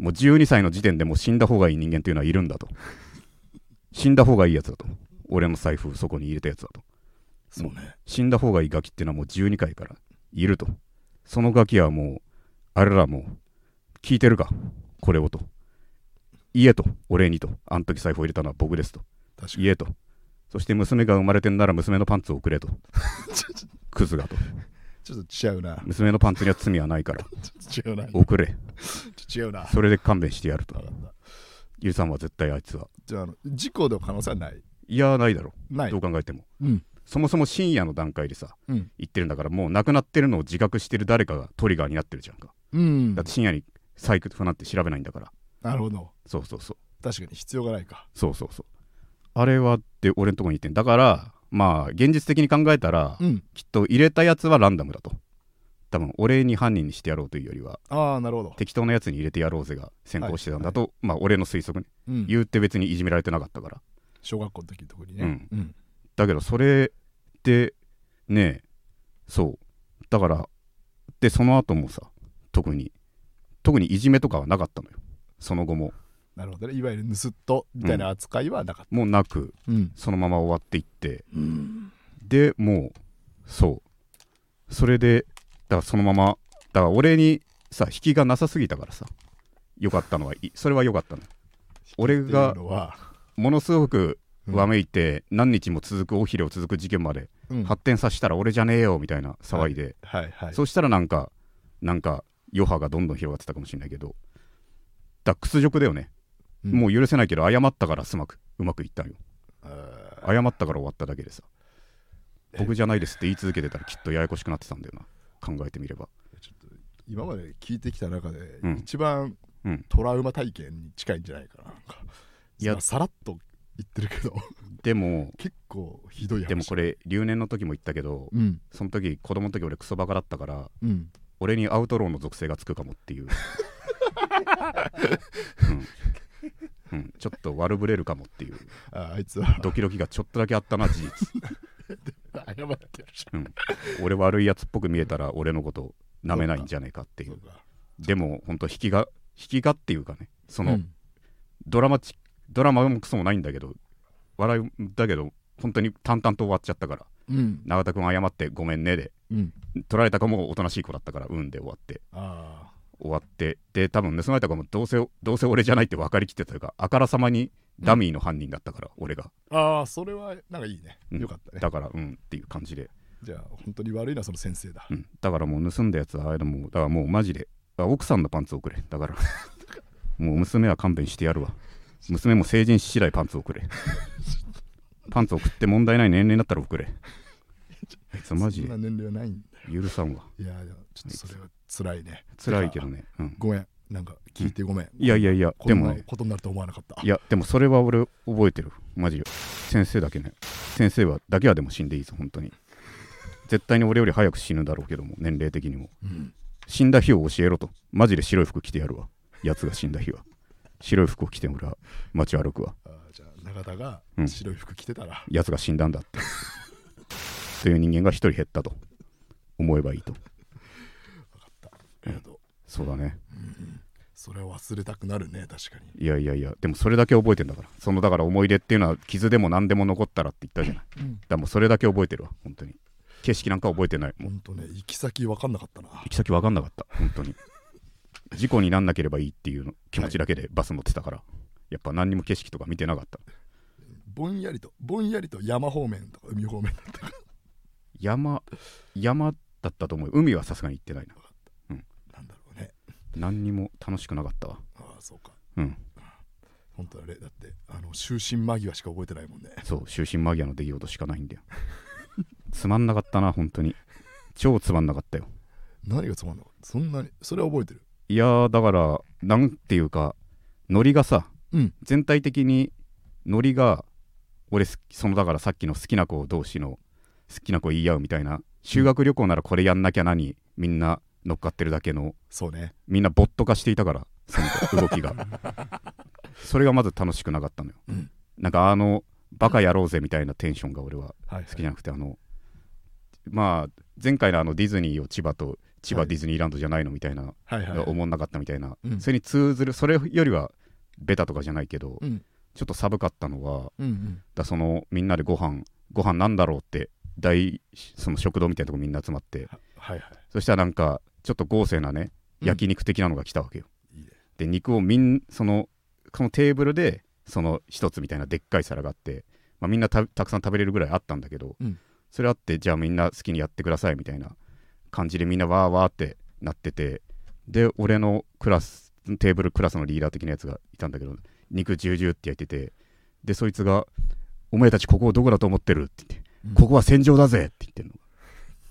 [SPEAKER 1] もう12歳の時点でもう死んだ方がいい人間というのはいるんだと。死んだ方がいいやつだと。俺の財布そこに入れたやつだと。
[SPEAKER 2] そうね。
[SPEAKER 1] 死んだ方がいいガキっていうのはもう12回からいると。そのガキはもうあれらもう聞いてるか？これをと。言えと。俺にと。あの時財布を入れたのは僕ですと。
[SPEAKER 2] 確かに。
[SPEAKER 1] 言えと。そして娘が生まれてんなら娘のパンツをくれと。<laughs> クズがと
[SPEAKER 2] ちょっと違うな。
[SPEAKER 1] 娘のパンツには罪はないから。
[SPEAKER 2] ちょっと違うな。
[SPEAKER 1] 送れ。
[SPEAKER 2] ちょっと違うな。
[SPEAKER 1] それで勘弁してやると。ゆうさんは絶対あいつは。
[SPEAKER 2] じゃああの事故の可能性はない？
[SPEAKER 1] いやないだろ。
[SPEAKER 2] ない。
[SPEAKER 1] どう考えても。
[SPEAKER 2] うん。
[SPEAKER 1] そもそも深夜の段階でさ
[SPEAKER 2] うん。
[SPEAKER 1] 言ってるんだからもう亡くなってるのを自覚してる誰かがトリガーになってるじゃんか。
[SPEAKER 2] うん。
[SPEAKER 1] だって深夜にサイクルなんて調べないんだから。
[SPEAKER 2] なるほど。
[SPEAKER 1] そうそうそう。
[SPEAKER 2] 確かに必要がないか。
[SPEAKER 1] そうそうそう。あれはって俺のとこに言ってんだからまあ現実的に考えたら、
[SPEAKER 2] うん。
[SPEAKER 1] きっと入れたやつはランダムだと。多分俺に犯人にしてやろうというよりは
[SPEAKER 2] ああなるほど。
[SPEAKER 1] 適当なやつに入れてやろうぜが先行してたんだと、まあ俺の推測ね。
[SPEAKER 2] うん。
[SPEAKER 1] 言うって別にいじめられてなかったから。
[SPEAKER 2] 小学校の時のとこにね。うん。
[SPEAKER 1] だけどそれでねそう。だからでその後もさ特に特にいじめとかはなかったのよ。その後も
[SPEAKER 2] なるほどね。いわゆる盗っ人みたいな扱いはなかっ
[SPEAKER 1] もうなく
[SPEAKER 2] たうん。
[SPEAKER 1] そのまま終わっていって。
[SPEAKER 2] うん。
[SPEAKER 1] でもうそう。それでだからそのままだから俺にさ引きがなさすぎたからさ。よかったのはいそれはよかったの。俺がものすごく
[SPEAKER 2] うん。
[SPEAKER 1] わめいて何日も続く尾ひれを続く事件まで
[SPEAKER 2] うん。
[SPEAKER 1] 発展させたら俺じゃねえよみたいな騒いで、
[SPEAKER 2] はいはい
[SPEAKER 1] そしたらなんかなんか余波がどんどん広がってたかもしれないけど。だ屈辱だよね、
[SPEAKER 2] うん。
[SPEAKER 1] もう許せないけど謝ったからすまくうまくいったんよ。謝ったから終わっただけでさ僕じゃないですって言い続けてたらきっとややこしくなってたんだよな。考えてみれば。
[SPEAKER 2] ちょっと今まで聞いてきた中で
[SPEAKER 1] うん。
[SPEAKER 2] 一番
[SPEAKER 1] うん。
[SPEAKER 2] トラウマ体験に近いんじゃないかな。なんか
[SPEAKER 1] いや。
[SPEAKER 2] まあさらっと言ってるけど。
[SPEAKER 1] でも
[SPEAKER 2] 結構ひどい話。
[SPEAKER 1] でもこれ留年の時も言ったけど
[SPEAKER 2] うん。
[SPEAKER 1] その時子供の時俺クソバカだったから
[SPEAKER 2] うん。
[SPEAKER 1] 俺にアウトローの属性がつくかもっていう、<laughs> うんうん、ちょっと悪ぶれるかもっていう。
[SPEAKER 2] ああいつは。
[SPEAKER 1] ドキドキがちょっとだけあったな事実、<laughs>
[SPEAKER 2] 謝ってるじ
[SPEAKER 1] うん、俺悪いやつっぽく見えたら俺のこと舐めないんじゃねえかっていう。でも本当引きが引きがっていうかね。その、
[SPEAKER 2] うん。
[SPEAKER 1] ドラマチドラマもクソもないんだけど笑いだけど本当に淡々と終わっちゃったから。
[SPEAKER 2] うん。
[SPEAKER 1] 永田君謝ってごめんねで。
[SPEAKER 2] うん。
[SPEAKER 1] 取られた子もおとなしい子だったからうんで終わって。
[SPEAKER 2] あ
[SPEAKER 1] 終わってで多分盗まれた子もどうせどうせ俺じゃないって分かりきってたというかあからさまにダミーの犯人だったから、俺が、
[SPEAKER 2] あああそれはなんかいいね。
[SPEAKER 1] うん。
[SPEAKER 2] よかったね。
[SPEAKER 1] だからうんっていう感じで、
[SPEAKER 2] じゃあ本当に悪いのはその先生だ。
[SPEAKER 1] うん、だからもう盗んだやつはあれだもうだからもうマジであ奥さんのパンツをくれ。だから <laughs> もう娘は勘弁してやるわ。娘も成人し次第パンツをくれ。パンツを送って問題ない年齢になったら送れ。<laughs> あいつマジで
[SPEAKER 2] そんな年齢はないんだよ。
[SPEAKER 1] 許さんわ。
[SPEAKER 2] いやちょっとそれは辛いね。
[SPEAKER 1] 辛いけどね、うん、
[SPEAKER 2] ごめん。なんか聞いてごめん、
[SPEAKER 1] いやいやいや
[SPEAKER 2] こんな
[SPEAKER 1] でも。ね
[SPEAKER 2] ことになると思わなかった。
[SPEAKER 1] いやでもそれは俺覚えてる。マジで。先生だけね。先生はだけはでも死んでいいぞ本当に。絶対に俺より早く死ぬだろうけども年齢的にも。
[SPEAKER 2] うん。
[SPEAKER 1] 死んだ日を教えろと。マジで白い服着てやるわ。やつが死んだ日は。白い服を着て俺は街を歩くわ。
[SPEAKER 2] じゃあ永田が
[SPEAKER 1] うん。
[SPEAKER 2] 白い服着てたら、
[SPEAKER 1] やつが死んだんだって。という人間が一人減ったと。思えばいいと。
[SPEAKER 2] ありがとう
[SPEAKER 1] そうだね
[SPEAKER 2] それを忘れたくなるね確かに。
[SPEAKER 1] いやいやいや。でもそれだけ覚えてんだから。そのだから思い出っていうのは傷でも何でも残ったらって言ったじゃない。だからもうそれだけ覚えてるわ本当に。景色なんか覚えてない。もう
[SPEAKER 2] ほんとね行き先分かんなかったな。
[SPEAKER 1] 行き先分かんなかった。本当に。事故になんなければいいっていうの気持ちだけでバス乗ってたから、やっぱ何にも景色とか見てなかった。
[SPEAKER 2] ぼんやりとぼんやりと山方面とか海方面だった
[SPEAKER 1] 山山だったと思う。海はさすがに行ってないな何にも楽しくなかったわ。
[SPEAKER 2] ああそうか。
[SPEAKER 1] うん。
[SPEAKER 2] 本当あれだってあの就寝間際しか覚えてないもんね。
[SPEAKER 1] そう就寝間際の出来事しかないんだよ。<laughs> つまんなかったな本当に。超つまんなかったよ。
[SPEAKER 2] 何がつまんなかった？そんなに？それは覚えてる？
[SPEAKER 1] いやーだからなんていうかノリがさ
[SPEAKER 2] うん。
[SPEAKER 1] 全体的にノリが俺すそのだからさっきの好きな子同士の好きな子言い合うみたいな修学旅行ならこれやんなきゃなにみんな乗っかってるだけの
[SPEAKER 2] そうね。
[SPEAKER 1] みんなボット化していたからその動きが。<laughs> それがまず楽しくなかったのよ、
[SPEAKER 2] うん。
[SPEAKER 1] なんかあのバカやろうぜみたいなテンションが俺は
[SPEAKER 2] はい
[SPEAKER 1] 好きじゃなくてあのまあ前回のあのディズニーを千葉と千葉
[SPEAKER 2] はい。
[SPEAKER 1] ディズニーランドじゃないのみたいな、
[SPEAKER 2] はいはい
[SPEAKER 1] 思んなかったみたいな、
[SPEAKER 2] うん。
[SPEAKER 1] それに通ずるそれよりはベタとかじゃないけど、
[SPEAKER 2] うん。
[SPEAKER 1] ちょっと寒かったのは
[SPEAKER 2] うんうん。
[SPEAKER 1] だそのみんなでご飯ご飯なんだろうって大その食堂みたいなとこみんな集まって。
[SPEAKER 2] はいはい。
[SPEAKER 1] そしたらなんかちょっと豪勢なね
[SPEAKER 2] うん
[SPEAKER 1] 焼肉的なのが来たわけよ、
[SPEAKER 2] いいね
[SPEAKER 1] で肉をみんそのこのテーブルでその一つみたいなでっかい皿があって、まあ、みんなたたくさん食べれるぐらいあったんだけど、
[SPEAKER 2] うん
[SPEAKER 1] それあってじゃあみんな好きにやってくださいみたいな感じでみんなわーわーってなっててで俺のクラステーブルクラスのリーダー的なやつがいたんだけど肉ジュージューって焼いててでそいつが「お前たちここをどこだと思ってる?」って言って
[SPEAKER 2] うん
[SPEAKER 1] ここは戦場だぜって言ってんの。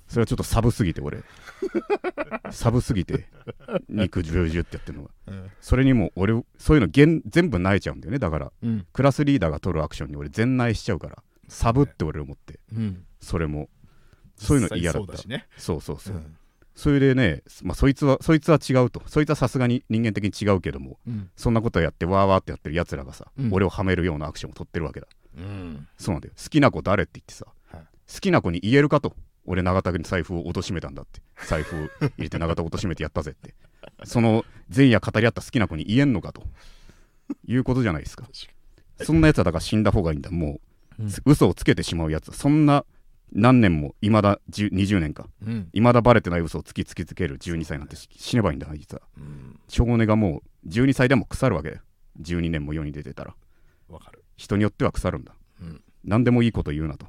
[SPEAKER 1] それはちょっとサブすぎて俺。<laughs> サブすぎて肉ジュージューってやってるのが。
[SPEAKER 2] うん
[SPEAKER 1] それにも俺、そういうのげん全部萎えちゃうんだよね。だから、
[SPEAKER 2] うん
[SPEAKER 1] クラスリーダーが取るアクションに俺全萎えしちゃうから、サブって俺思って、
[SPEAKER 2] うん
[SPEAKER 1] それも。そういうの嫌だった
[SPEAKER 2] そうね
[SPEAKER 1] そうそうそう。
[SPEAKER 2] うん
[SPEAKER 1] それでね、まあ、そいつは、そいつは違うと。そいつはさすがに人間的に違うけども、
[SPEAKER 2] うん
[SPEAKER 1] そんなことやってわーわーってやってる奴らがさ、
[SPEAKER 2] うん
[SPEAKER 1] 俺をはめるようなアクションを取ってるわけだ。
[SPEAKER 2] うん
[SPEAKER 1] そうなんだよ。好きな子誰って言ってさ、
[SPEAKER 2] はい
[SPEAKER 1] 好きな子に言えるかと。俺、永田に財布を落としめたんだって。財布を入れて永田を落としめてやったぜって。その前夜語り合った好きな子に言えんのかと。いうことじゃないですか。そんなやつはだから死んだ方がいいんだ。もう、
[SPEAKER 2] うん
[SPEAKER 1] 嘘をつけてしまうやつ。そんな何年も、いまだ10 20年か。
[SPEAKER 2] うん
[SPEAKER 1] いまだバレてない嘘を突き突きつける12歳なんてし死ねばいいんだ、あいつは。
[SPEAKER 2] うん
[SPEAKER 1] 少年がもう12歳でも腐るわけだよ。12年も世に出てたら。
[SPEAKER 2] わかる
[SPEAKER 1] 人によっては腐るんだ。
[SPEAKER 2] うん
[SPEAKER 1] 何でもいいこと言うなと。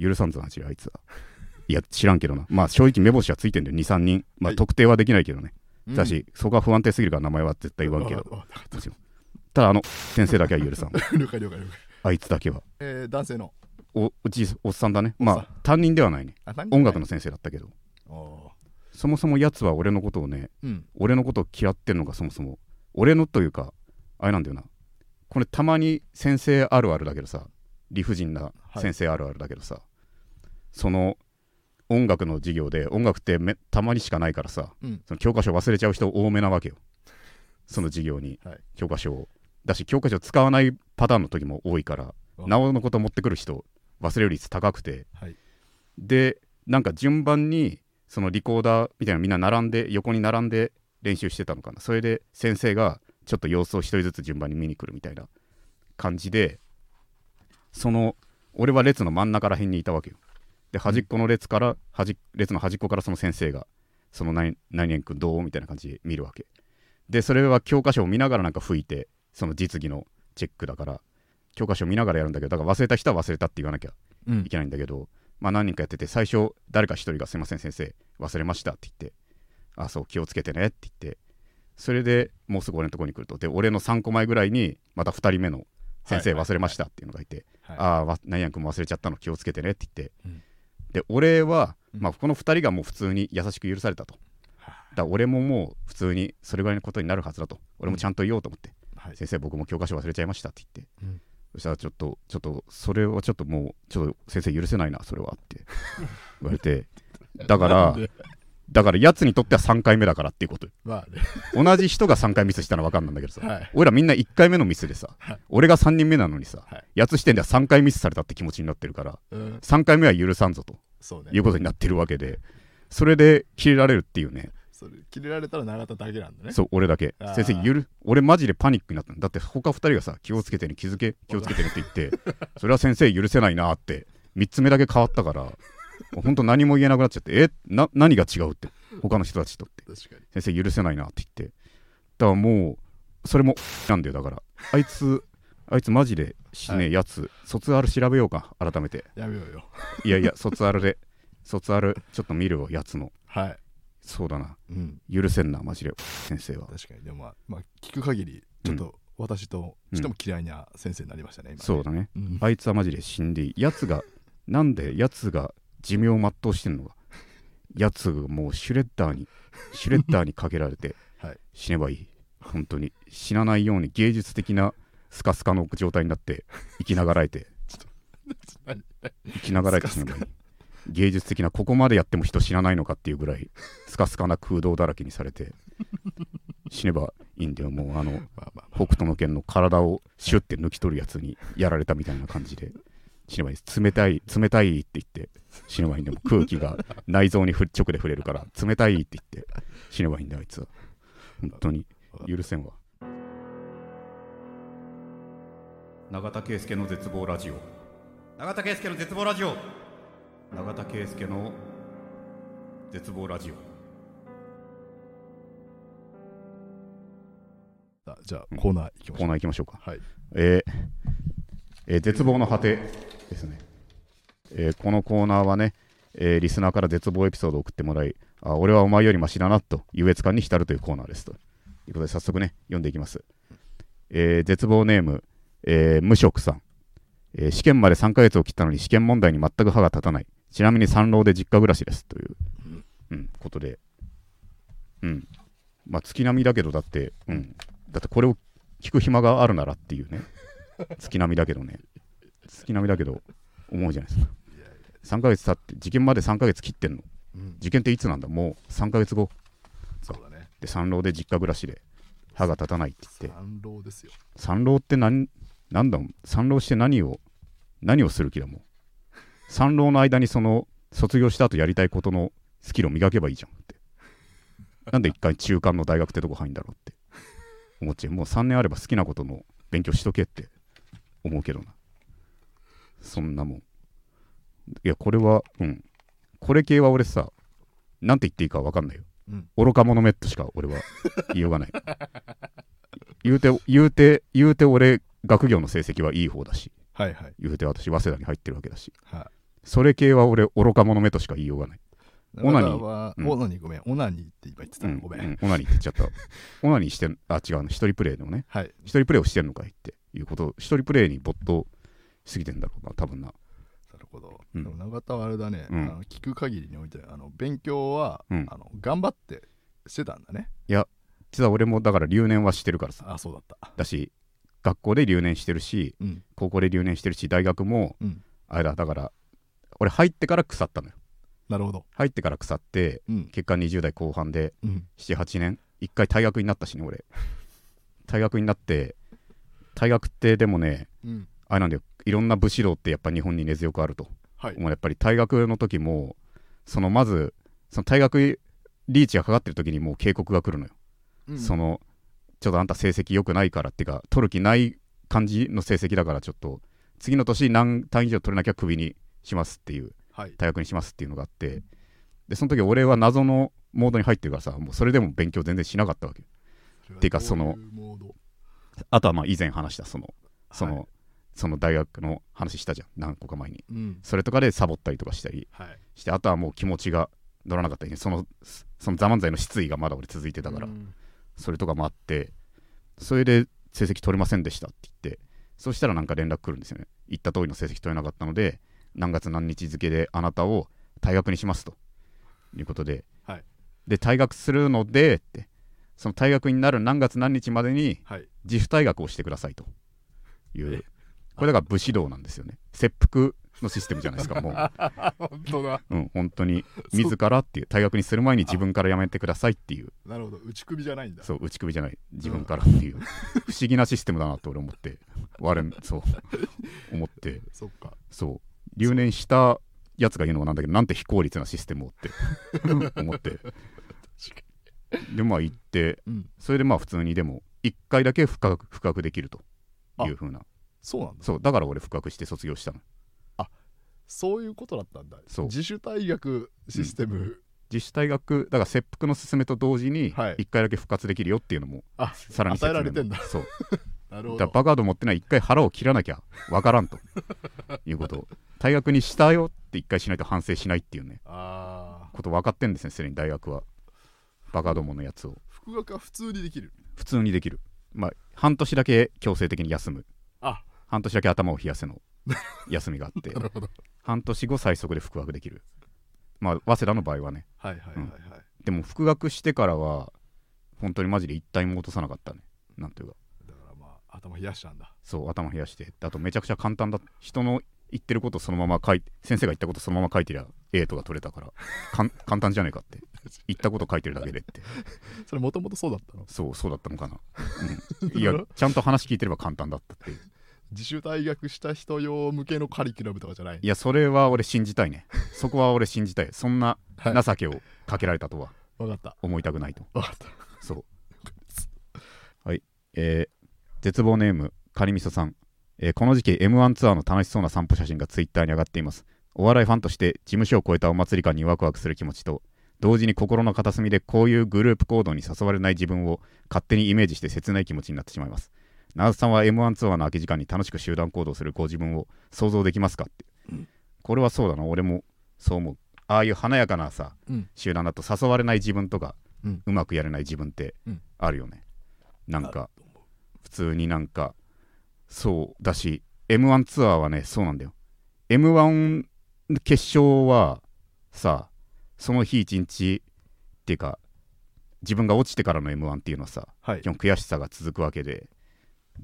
[SPEAKER 1] 許さんぞ、あいつは。いや、知らんけどな。まあ、正直目星はついてんだよ、2、3人。まあ、
[SPEAKER 2] はい
[SPEAKER 1] 特定はできないけどね。
[SPEAKER 2] うん
[SPEAKER 1] だし、そこは不安定すぎるから名前は絶対言わんけど。
[SPEAKER 2] た
[SPEAKER 1] ただ、あの、先生だけは許さん。
[SPEAKER 2] 了解了解了解
[SPEAKER 1] あいつだけは。
[SPEAKER 2] えー男性の？
[SPEAKER 1] お、おじいおっさんだね。まあ、担任ではないね。音楽の先生だったけど。
[SPEAKER 2] お
[SPEAKER 1] そもそも奴は俺のことをね、
[SPEAKER 2] ーうん
[SPEAKER 1] 俺のことを嫌ってんのがそもそも。俺のというか、あれなんだよな。これたまに先生あるあるだけどさ、理不尽な先生あるあるだけどさ、その音楽の授業で音楽ってめたまにしかないからさ、
[SPEAKER 2] うん。
[SPEAKER 1] その教科書忘れちゃう人多めなわけよ。その授業に
[SPEAKER 2] はい。
[SPEAKER 1] 教科書を。だし教科書使わないパターンの時も多いから、
[SPEAKER 2] わ
[SPEAKER 1] なおのこと持ってくる人忘れる率高くて、
[SPEAKER 2] はい。
[SPEAKER 1] でなんか順番にそのリコーダーみたいなみんな並んで横に並んで練習してたのかな。それで先生がちょっと様子を一人ずつ順番に見に来るみたいな感じでその俺は列の真ん中ら辺にいたわけよで端っこの列から端列の端っこからその先生がその何何々君どう？みたいな感じで見るわけ。でそれは教科書を見ながらなんか吹いてその実技のチェックだから教科書を見ながらやるんだけどだから忘れた人は忘れたって言わなきゃ
[SPEAKER 2] うん。
[SPEAKER 1] いけないんだけど、まあ何人かやってて最初誰か一人が「すいません先生忘れました」って言って「あそう気をつけてね」って言ってそれでもうすぐ俺のところに来ると。で俺の3個前ぐらいにまた2人目の先生
[SPEAKER 2] はい
[SPEAKER 1] 忘れましたっていうのがいて、
[SPEAKER 2] はい。
[SPEAKER 1] ああわ何々君も忘れちゃったの気をつけてねって言って、
[SPEAKER 2] うん
[SPEAKER 1] で俺は、
[SPEAKER 2] うん。
[SPEAKER 1] まあ、この2人がもう普通に優しく許されたと。だ俺ももう普通にそれぐらいのことになるはずだと。俺もちゃんと言おうと思って、
[SPEAKER 2] はい。
[SPEAKER 1] 先生僕も教科書忘れちゃいましたって言って、
[SPEAKER 2] うん。
[SPEAKER 1] そしたらちょっとちょっとそれはちょっともうちょっと先生許せないなそれはって言われて。<laughs> だからだからやつにとっては3回目だからっていうこと。よ
[SPEAKER 2] まあね。
[SPEAKER 1] 同じ人が3回ミスしたのは分かんないんだけどさ、
[SPEAKER 2] はい。
[SPEAKER 1] 俺らみんな1回目のミスでさ、
[SPEAKER 2] はい。
[SPEAKER 1] 俺が3人目なのにさ、
[SPEAKER 2] はい。
[SPEAKER 1] やつ視点では3回ミスされたって気持ちになってるから
[SPEAKER 2] うん。
[SPEAKER 1] 3回目は許さんぞと。
[SPEAKER 2] そうね。
[SPEAKER 1] いうことになってるわけで。それで切れられるっていうね。
[SPEAKER 2] それ切れられたら永田だけなんだね。
[SPEAKER 1] そう俺だけ。
[SPEAKER 2] あー。
[SPEAKER 1] 先生ゆる俺マジでパニックになったの。だって他2人がさ気をつけてね気づけ気をつけてねって言って。<laughs> それは先生許せないなって3つ目だけ変わったからもうほんと何も言えなくなっちゃって。えな何が違うって。他の人たちとって。先生許せないなって言って。だからもうそれもなんだよだから。あいつあいつマジでしねえ
[SPEAKER 2] はい。
[SPEAKER 1] やつ。卒アル調べようか改めて。
[SPEAKER 2] やめようよ。
[SPEAKER 1] いやいや卒アルで。<laughs> 卒アルちょっと見るよやつの。
[SPEAKER 2] はい。
[SPEAKER 1] そうだな。
[SPEAKER 2] うん。
[SPEAKER 1] 許せんなマジで。先生は。
[SPEAKER 2] 確かに。でもまあ、まあ、聞く限りちょっと私としても嫌いな先生になりましたね、今ね。
[SPEAKER 1] そうだね。
[SPEAKER 2] うん。
[SPEAKER 1] あいつはマジで死んでいい。やつがなんでやつが寿命を全うしてんのかやつがもうシュレッダーに <laughs> シュレッダーにかけられて
[SPEAKER 2] はい。
[SPEAKER 1] 死ねばいい。本当に。死なないように芸術的なスカスカの状態になって生きながらえて。
[SPEAKER 2] 何 <laughs>
[SPEAKER 1] 生きながらえて死ねばいい。芸術的なここまでやっても人死なないのかっていうぐらいスカスカな空洞だらけにされて死ねばいいんだよ。もうあの北斗の拳の体をシュッて抜き取るやつにやられたみたいな感じで死ねばいい。です冷たい冷たいって言って死ねばいいんだよ。空気が内臓に直で触れるから冷たいって言って死ねばいいんだよあいつは。本当に。許せんわ。永田圭介の絶望ラジオ。永田圭介の絶望ラジオ。永田圭介の絶望ラジオ。
[SPEAKER 2] あじゃあコーナー行きましょう。
[SPEAKER 1] コーナー行きましょうか。
[SPEAKER 2] はい。
[SPEAKER 1] えーえー絶望の果てですね、えーこのコーナーはね、えーリスナーから絶望エピソードを送ってもらいあ俺はお前よりマシだなと優越感に浸るというコーナーですと。いうことで早速ね読んでいきます、えー絶望ネーム、え無職さん、え試験まで3ヶ月を切ったのに試験問題に全く歯が立たない。ちなみに三浪で実家暮らしです。という、うん、ことで。うん。まあ月並みだけどだってうん。だってこれを聞く暇があるならっていうね。月並みだけどね。月並みだけど思うじゃないですか。3ヶ月経って受験まで3ヶ月切ってんの。
[SPEAKER 2] うん。
[SPEAKER 1] 受験っていつなんだ？もう3ヶ月後。
[SPEAKER 2] そうだね。
[SPEAKER 1] で三浪で実家暮らしで歯が立たないって言って。
[SPEAKER 2] 三浪ですよ。
[SPEAKER 1] 三浪って何なんだ？三浪して何を何をする気だもん三浪の間にその卒業した後やりたいことのスキルを磨けばいいじゃんって。なんで一回中間の大学ってとこ入んだろうって思っちゃう。もう3年あれば好きなことの勉強しとけって思うけどなそんなもん。いやこれはうん。これ系は俺さなんて言っていいか分かんないよ。
[SPEAKER 2] うん。
[SPEAKER 1] 愚か者めっとしか俺は言いようがない。<laughs> 言うて言うて言うて俺学業の成績はいい方だし。
[SPEAKER 2] はいはい。
[SPEAKER 1] 言うて私早稲田に入ってるわけだし。
[SPEAKER 2] は
[SPEAKER 1] それ系は俺愚か者めとしか言いようがない。
[SPEAKER 2] い
[SPEAKER 1] オナニー。
[SPEAKER 2] オナニーごめん。オナニーって今言ってた
[SPEAKER 1] うん。
[SPEAKER 2] ごめん、
[SPEAKER 1] うんオナニーって言っちゃった。<laughs> オナニーしてんあ違うの一人プレイのね。
[SPEAKER 2] はい。
[SPEAKER 1] 一人プレイをしてんのかいっていうこと一人プレイに没頭しすぎてんだろうな多分な。
[SPEAKER 2] なるほど、
[SPEAKER 1] うん。
[SPEAKER 2] でも永田はあれだね、
[SPEAKER 1] うん。
[SPEAKER 2] あの聞く限りにおいてあの勉強は、
[SPEAKER 1] うん。
[SPEAKER 2] あの頑張ってしてたんだね。
[SPEAKER 1] 実は俺もだから留年はしてるからさ。
[SPEAKER 2] あそうだった。
[SPEAKER 1] だし学校で留年してるし
[SPEAKER 2] うん。
[SPEAKER 1] 高校で留年してるし大学も
[SPEAKER 2] うん。
[SPEAKER 1] あれだだから俺入ってから腐ったのよ。
[SPEAKER 2] なるほど。
[SPEAKER 1] 入ってから腐って
[SPEAKER 2] うん。
[SPEAKER 1] 結果20代後半で
[SPEAKER 2] うん。
[SPEAKER 1] 78年一回退学になったしね俺。退学になって退学ってでもね
[SPEAKER 2] うん。
[SPEAKER 1] あれなんだよいろんな武士道ってやっぱ日本に根強くあると。
[SPEAKER 2] はい。
[SPEAKER 1] お前やっぱり退学の時もそのまずその退学リーチがかかってる時にもう警告が来るのよ、
[SPEAKER 2] うん。
[SPEAKER 1] そのちょっとあんた成績良くないからっていうか取る気ない感じの成績だからちょっと次の年何単位以上取れなきゃクビにしますっていう
[SPEAKER 2] はい。
[SPEAKER 1] 退学にしますっていうのがあって。でその時俺は謎のモードに入ってるからさもうそれでも勉強全然しなかったわけてかその
[SPEAKER 2] どういうモード？
[SPEAKER 1] あとはまあ以前話したそのその、
[SPEAKER 2] はい
[SPEAKER 1] その大学の話したじゃん。何個か前に。
[SPEAKER 2] うん。
[SPEAKER 1] それとかでサボったりとかしたり。
[SPEAKER 2] はい。
[SPEAKER 1] してあとはもう気持ちが乗らなかったりね。そのその「ザ漫才の失意がまだ俺続いてたから、
[SPEAKER 2] うん。
[SPEAKER 1] それとかもあって。それで成績取れませんでしたって言って。そしたらなんか連絡来るんですよね。言った通りの成績取れなかったので何月何日付であなたを退学にしますと。いうことで、
[SPEAKER 2] はい。
[SPEAKER 1] で退学するのでって。その退学になる何月何日までに
[SPEAKER 2] はい。
[SPEAKER 1] 自主退学をしてくださいというこれだから武士道なんですよね。切腹のシステムじゃないですかもう。<laughs>
[SPEAKER 2] 本当だ。
[SPEAKER 1] うん、本当に。自らっていう退学にする前に自分からやめてくださいっていう。
[SPEAKER 2] なるほど。打ち首じゃないんだ。
[SPEAKER 1] そう打ち首じゃない。自分からっていう。不思議なシステムだなって俺思って我々そう。<laughs> 思って。
[SPEAKER 2] そっか。
[SPEAKER 1] そう。留年したやつが言うのもなんだけどなんて非効率なシステムをって。<laughs> 思って。でまあ行って。
[SPEAKER 2] うん。
[SPEAKER 1] それでまあ普通にでも1回だけ復学復学できるというふうな
[SPEAKER 2] そうなんだ。
[SPEAKER 1] そうだから俺復学して卒業したの。
[SPEAKER 2] そういうことだったんだ。
[SPEAKER 1] そう。
[SPEAKER 2] 自主退学システム、
[SPEAKER 1] 自主退学だから切腹の勧めと同時に
[SPEAKER 2] はい。
[SPEAKER 1] 1回だけ復活できるよっていうのも
[SPEAKER 2] あ
[SPEAKER 1] さらに
[SPEAKER 2] 与えられてんだ。
[SPEAKER 1] そう。<laughs>
[SPEAKER 2] なるほど。
[SPEAKER 1] だからバカード持ってない一回腹を切らなきゃわからんと。いうこと。を退学にしたよって一回しないと反省しないっていうね。
[SPEAKER 2] ああ
[SPEAKER 1] こと分かってんですねすでに大学は。バカどものやつを。
[SPEAKER 2] 復学は普通にできる。
[SPEAKER 1] 普通にできる。まあ半年だけ強制的に休む。
[SPEAKER 2] あ
[SPEAKER 1] 半年だけ頭を冷やせの <laughs> 休みがあって半年後最速で復学できる。まあ早稲田の場合はね。
[SPEAKER 2] はいはいはいはい、
[SPEAKER 1] でも復学してからは本当にマジで一体も落とさなかったね。なんというか。
[SPEAKER 2] だからまあ頭冷やしたんだ。
[SPEAKER 1] そう頭冷やして。あとめちゃくちゃ簡単だ。人の言ってることそのまま書いて先生が言ったことそのまま書いてりゃ A とか取れたからかん <laughs> 簡単じゃねえかって。言ったこと書いてるだけでって。
[SPEAKER 2] それもともとそうだったの？
[SPEAKER 1] そうそうだったのかな、うん、<laughs> いやちゃんと話聞いてれば簡単だったっていう
[SPEAKER 2] 自主退学した人用向けのカリキュラムとかじゃない
[SPEAKER 1] いやそれは俺信じたいね。<laughs> そこは俺信じたい。そんな
[SPEAKER 2] はい。
[SPEAKER 1] 情けをかけられたとは
[SPEAKER 2] 分かった。
[SPEAKER 1] 思いたくないと。
[SPEAKER 2] 分かった。
[SPEAKER 1] そう。はい。えー絶望ネームカニみそさん、えーこの時期 M1 ツアーの楽しそうな散歩写真がツイッターに上がっています。お笑いファンとして事務所を超えたお祭り感にワクワクする気持ちと同時に心の片隅でこういうグループ行動に誘われない自分を勝手にイメージして切ない気持ちになってしまいます長瀬さんは M1 ツアーの空き時間に楽しく集団行動するご自分を想像できますかって、これはそうだな。俺もそう思う。ああいう華やかなさ
[SPEAKER 2] うん。
[SPEAKER 1] 集団だと誘われない自分とか、
[SPEAKER 2] う
[SPEAKER 1] うんまくやれない自分って
[SPEAKER 2] うん。
[SPEAKER 1] あるよね、なん
[SPEAKER 2] あ
[SPEAKER 1] か普通になんかそうだし m 1ツアーはねそうなんだよ。m 1決勝はさその日一日っていうか自分が落ちてからの m 1っていうのはさ
[SPEAKER 2] はい。
[SPEAKER 1] 基本悔しさが続くわけで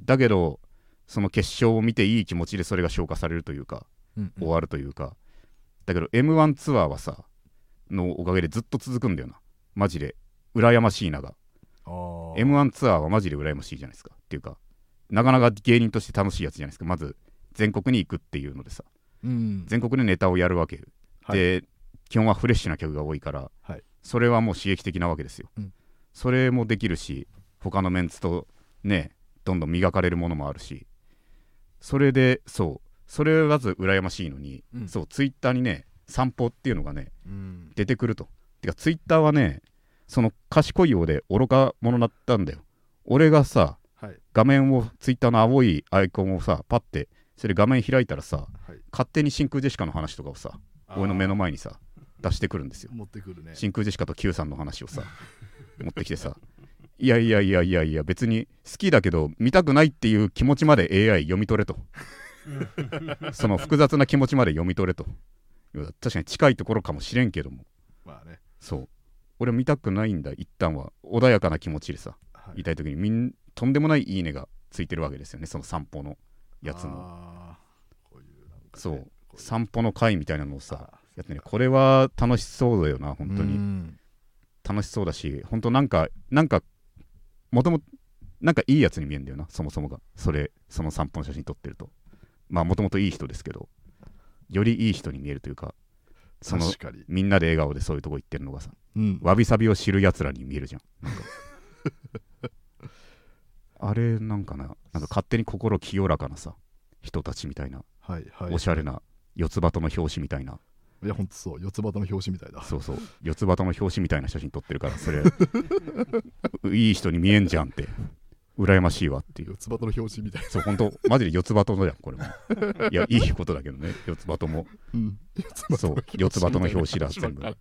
[SPEAKER 1] だけどその決勝を見ていい気持ちでそれが消化されるというか
[SPEAKER 2] うん
[SPEAKER 1] 終わるというか、だけど m 1ツアーはさのおかげでずっと続くんだよな。マジで。羨ましいなが。m 1ツアーはマジで羨ましいじゃないですか。っていうかなかなか芸人として楽しいやつじゃないですか。まず全国に行くっていうのでさ。
[SPEAKER 2] うん。
[SPEAKER 1] 全国でネタをやるわけ、
[SPEAKER 2] はい。
[SPEAKER 1] で基本はフレッシュな曲が多いから、
[SPEAKER 2] はい。
[SPEAKER 1] それはもう刺激的なわけですよ、
[SPEAKER 2] うん。
[SPEAKER 1] それもできるし他のメンツとねどんどん磨かれるものもあるし。それでそう。それはまず羨ましいのに、
[SPEAKER 2] うん。
[SPEAKER 1] そうツイッターにね散歩っていうのがね
[SPEAKER 2] うん。
[SPEAKER 1] 出てくると。てかツイッターはねその賢いようで愚か者だったんだよ。俺がさ
[SPEAKER 2] はい。
[SPEAKER 1] 画面をツイッターの青いアイコンをさパッてそれ画面開いたらさ
[SPEAKER 2] はい。
[SPEAKER 1] 勝手に真空ジェシカの話とかをさ俺の目の前にさ出してくるんですよ。
[SPEAKER 2] 持ってくるね。
[SPEAKER 1] 真空ジェシカと Q さんの話をさ <laughs> 持ってきてさいやいやいやいやいや別に好きだけど見たくないっていう気持ちまで AI 読み取れと。<laughs> その複雑な気持ちまで読み取れと。確かに近いところかもしれんけども。
[SPEAKER 2] まあね。
[SPEAKER 1] そう。俺見たくないんだ一旦は。穏やかな気持ちでさ
[SPEAKER 2] はい。
[SPEAKER 1] いたい時にみんとんでもないいいねがついてるわけですよねその散歩のやつも
[SPEAKER 2] あーこういうなんかね
[SPEAKER 1] そう。散歩の会みたいなのをさ
[SPEAKER 2] あ
[SPEAKER 1] やってね。これは楽しそうだよな本当
[SPEAKER 2] う
[SPEAKER 1] に
[SPEAKER 2] ん。
[SPEAKER 1] 楽しそうだし本当なんかなんかもともなんかいいやつに見えるんだよなそもそもが。それその散歩の写真撮ってると。まあもともといい人ですけど。よりいい人に見えるというかその
[SPEAKER 2] 確かに。
[SPEAKER 1] みんなで笑顔でそういうとこ行ってるのがさ
[SPEAKER 2] うん。
[SPEAKER 1] わびさびを知るやつらに見えるじゃん。なんか。<laughs> あれなんかななんか勝手に心清らかなさ人たちみたいな、
[SPEAKER 2] はいはい。
[SPEAKER 1] おしゃれな四つ葉の表紙みたいない
[SPEAKER 2] やほんとそう。四つ葉の表紙みたいだ。
[SPEAKER 1] そうそう。四つ葉の表紙みたいな写真撮ってるからそれ。<laughs> いい人に見えんじゃんって。羨ましいわっていう。
[SPEAKER 2] 四つ葉の表紙みたい
[SPEAKER 1] そう本当マジで四つ葉とのじゃんこれも。いやいいことだけどね四つ葉とも。
[SPEAKER 2] うん。
[SPEAKER 1] そう四つ葉との表紙だ全部。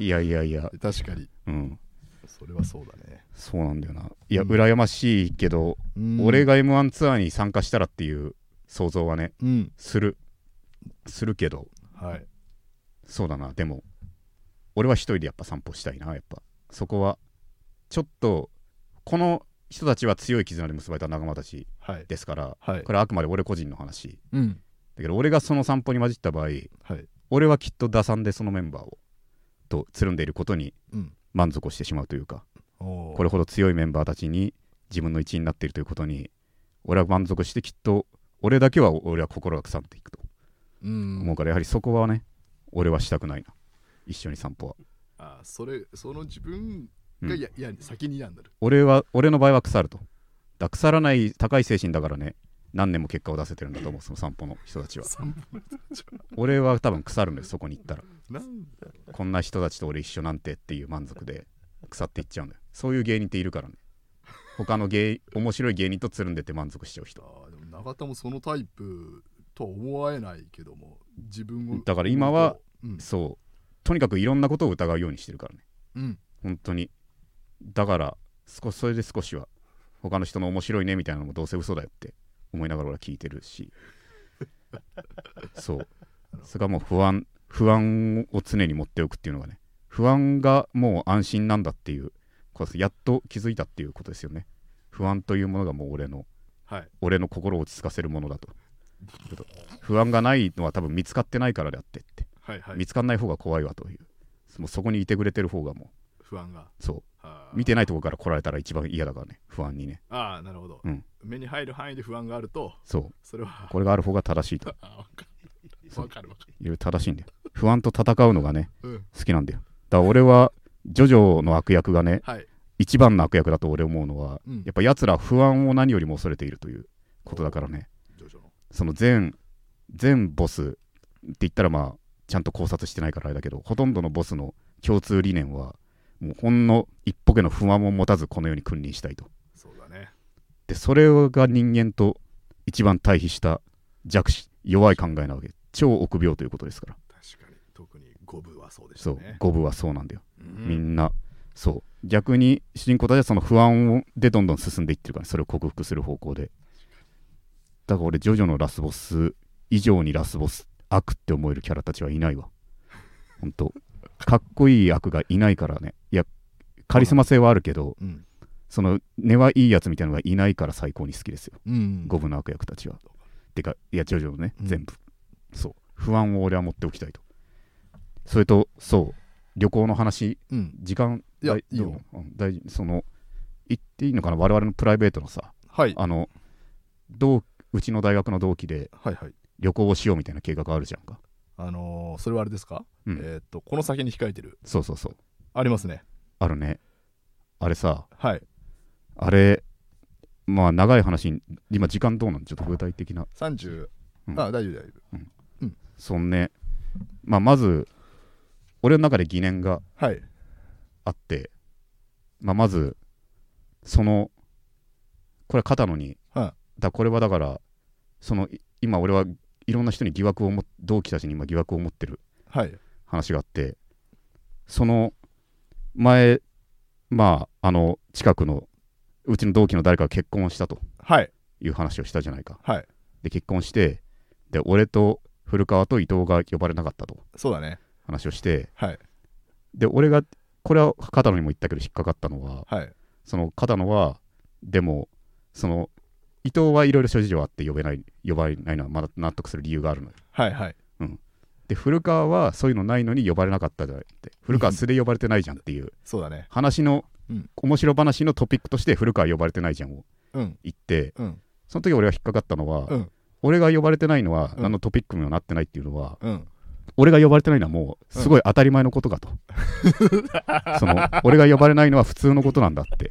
[SPEAKER 1] いやいやいや。
[SPEAKER 2] 確かに。
[SPEAKER 1] うん。
[SPEAKER 2] それはそうだね、
[SPEAKER 1] そうなんだよな。いや
[SPEAKER 2] うん。
[SPEAKER 1] 羨ましいけど、
[SPEAKER 2] うん。
[SPEAKER 1] 俺が m 1ツアーに参加したらっていう想像はね
[SPEAKER 2] うん。
[SPEAKER 1] する。するけど。
[SPEAKER 2] はい
[SPEAKER 1] そうだな。でも俺は一人でやっぱ散歩したいなやっぱ。そこはちょっとこの人たちは強い絆で結ばれた仲間たち
[SPEAKER 2] はい。
[SPEAKER 1] ですから
[SPEAKER 2] はい。
[SPEAKER 1] これはあくまで俺個人の話。
[SPEAKER 2] うん。
[SPEAKER 1] だけど俺がその散歩に混じった場合
[SPEAKER 2] はい。
[SPEAKER 1] 俺はきっと打算でそのメンバーをとつるんでいることに
[SPEAKER 2] うん。
[SPEAKER 1] 満足をしてしまうというか
[SPEAKER 2] おー。
[SPEAKER 1] これほど強いメンバーたちに自分の一員になっているということに俺は満足してきっと俺だけは俺は心が腐っていくと
[SPEAKER 2] うん。
[SPEAKER 1] 思うからやはりそこはね俺はしたくないな。一緒に散歩は。
[SPEAKER 2] あそれその自分
[SPEAKER 1] うん
[SPEAKER 2] がや、いや先になんだる。
[SPEAKER 1] 俺は俺の場合は腐ると。だ腐らない高い精神だからね。何年も結果を出せてるんだと思う <laughs> その散歩の人たちは。
[SPEAKER 2] 散歩の人たちは。
[SPEAKER 1] 俺は多分腐るんだよそこに行ったら。
[SPEAKER 2] なんだ
[SPEAKER 1] こんな人たちと俺一緒なんてっていう満足で腐っていっちゃうんだよ。そういう芸人っているからね。他の芸面白い芸人とつるんでて満足しちゃう人。
[SPEAKER 2] あーでも永田もそのタイプとは思えないけども自分を
[SPEAKER 1] だから今は
[SPEAKER 2] うん。
[SPEAKER 1] そう。とにかくいろんなことを疑うようにしてるからね。
[SPEAKER 2] うん。
[SPEAKER 1] 本当に。だから少しそれで少しは他の人の面白いねみたいなのもどうせ嘘だよって思いながら俺は聞いてるし。そう。<laughs> それがもう不安不安を常に持っておくっていうのがね不安がもう安心なんだっていうことやっと気づいたっていうことですよね。不安というものがもう俺の
[SPEAKER 2] はい。
[SPEAKER 1] 俺の心を落ち着かせるものだと不安がないのは多分見つかってないからであってって。
[SPEAKER 2] はいはい。
[SPEAKER 1] 見つかんない方が怖いわという。もうそこにいてくれてる方がも
[SPEAKER 2] 不安が。
[SPEAKER 1] う。そう見てないとこから来られたら一番嫌だからね不安にね。
[SPEAKER 2] ああなるほど、
[SPEAKER 1] うん。
[SPEAKER 2] 目に入る範囲で不安があると。
[SPEAKER 1] そう。
[SPEAKER 2] それは。
[SPEAKER 1] これがある方が正しいと。<laughs>
[SPEAKER 2] あわかる。
[SPEAKER 1] そう。
[SPEAKER 2] わかるわかる。
[SPEAKER 1] いろいろ正しいんだよ。不安と戦うのがね
[SPEAKER 2] うん。
[SPEAKER 1] 好きなんだよ。だから俺はジョジョの悪役がね
[SPEAKER 2] はい。
[SPEAKER 1] 一番の悪役だと俺思うのは、
[SPEAKER 2] うん。
[SPEAKER 1] やっぱ奴ら不安を何よりも恐れているということだからねその全全ボスって言ったらまあちゃんと考察してないからあれだけどほとんどのボスの共通理念はもうほんの一歩けの不安も持たずこの世に君臨したいと。
[SPEAKER 2] そうだね。
[SPEAKER 1] でそれが人間と一番対比した弱視弱い考えなわけ。超臆病ということですから。
[SPEAKER 2] 確かに。特に五部はそうでした
[SPEAKER 1] そう
[SPEAKER 2] ね
[SPEAKER 1] 五分はそうなんだよ、
[SPEAKER 2] うん。
[SPEAKER 1] みんなそう。逆に主人公たちはその不安をでどんどん進んでいってるからそれを克服する方向でだから俺ジョジョのラスボス以上にラスボス悪って思えるキャラたちはいないわ。ほんとかっこいい悪がいないからね。いやカリスマ性はあるけど
[SPEAKER 2] うん。
[SPEAKER 1] その根はいいやつみたいなのがいないから最高に好きですよ。
[SPEAKER 2] うん。
[SPEAKER 1] 五分の悪役たちは。てか、いや、ジョジョのね、
[SPEAKER 2] うん。
[SPEAKER 1] 全部。そう。不安を俺は持っておきたいと。それと、そう、旅行の話、
[SPEAKER 2] うん。
[SPEAKER 1] 時間、
[SPEAKER 2] いや
[SPEAKER 1] 大
[SPEAKER 2] いいよ。
[SPEAKER 1] 大その、言っていいのかな、我々のプライベートのさ、
[SPEAKER 2] はい。
[SPEAKER 1] あの、同うちの大学の同期で
[SPEAKER 2] はいはい。
[SPEAKER 1] 旅行をしようみたいな計画あるじゃんか。
[SPEAKER 2] あのーそれはあれですか、
[SPEAKER 1] うん。
[SPEAKER 2] えーっとこの先に控えてる。
[SPEAKER 1] そうそうそう。
[SPEAKER 2] ありますね。
[SPEAKER 1] あるね。あれさ、
[SPEAKER 2] はい。
[SPEAKER 1] あれ、まあ長い話に、今時間どうなん？ちょっと具体的な。
[SPEAKER 2] 30、
[SPEAKER 1] う。ん。
[SPEAKER 2] あ大丈夫大丈
[SPEAKER 1] そんね、まあまず、俺の中で疑念が
[SPEAKER 2] 夫はい。
[SPEAKER 1] あって、まあ、まずそのこれ片野に
[SPEAKER 2] は
[SPEAKER 1] だこれはだからそのい今俺はいろんな人に疑惑をも同期たちに今疑惑を持ってる
[SPEAKER 2] いはい。
[SPEAKER 1] 話があってその前まああの近くのうちの同期の誰かが結婚したと
[SPEAKER 2] はい。
[SPEAKER 1] いう話をしたじゃないか。
[SPEAKER 2] はい。
[SPEAKER 1] で結婚してで俺と古川と伊藤が呼ばれなかったと
[SPEAKER 2] そうだね。
[SPEAKER 1] 話をして
[SPEAKER 2] はい。
[SPEAKER 1] で俺がこれは片野にも言ったけど引っかかったのは
[SPEAKER 2] はい。
[SPEAKER 1] その片野はでもその伊藤はいろいろ諸事情あって呼べない呼ばれないのはまだ納得する理由があるのよ。
[SPEAKER 2] はいはい。
[SPEAKER 1] で古川はそういうのないのに呼ばれなかったじゃないって。古川素で呼ばれてないじゃんっていう。
[SPEAKER 2] そうだね。
[SPEAKER 1] 話の、
[SPEAKER 2] うん。
[SPEAKER 1] 面白話のトピックとして古川呼ばれてないじゃんを
[SPEAKER 2] うん。
[SPEAKER 1] 言って
[SPEAKER 2] うん。
[SPEAKER 1] その時俺が引っかかったのは、
[SPEAKER 2] うん。
[SPEAKER 1] 俺が呼ばれてないのは
[SPEAKER 2] うん。
[SPEAKER 1] 何のトピックにもなってないっていうのは、
[SPEAKER 2] うん
[SPEAKER 1] 俺が呼ばれてないのはもうすごい当たり前のことかと、<laughs> その俺が呼ばれないのは普通のことなんだって。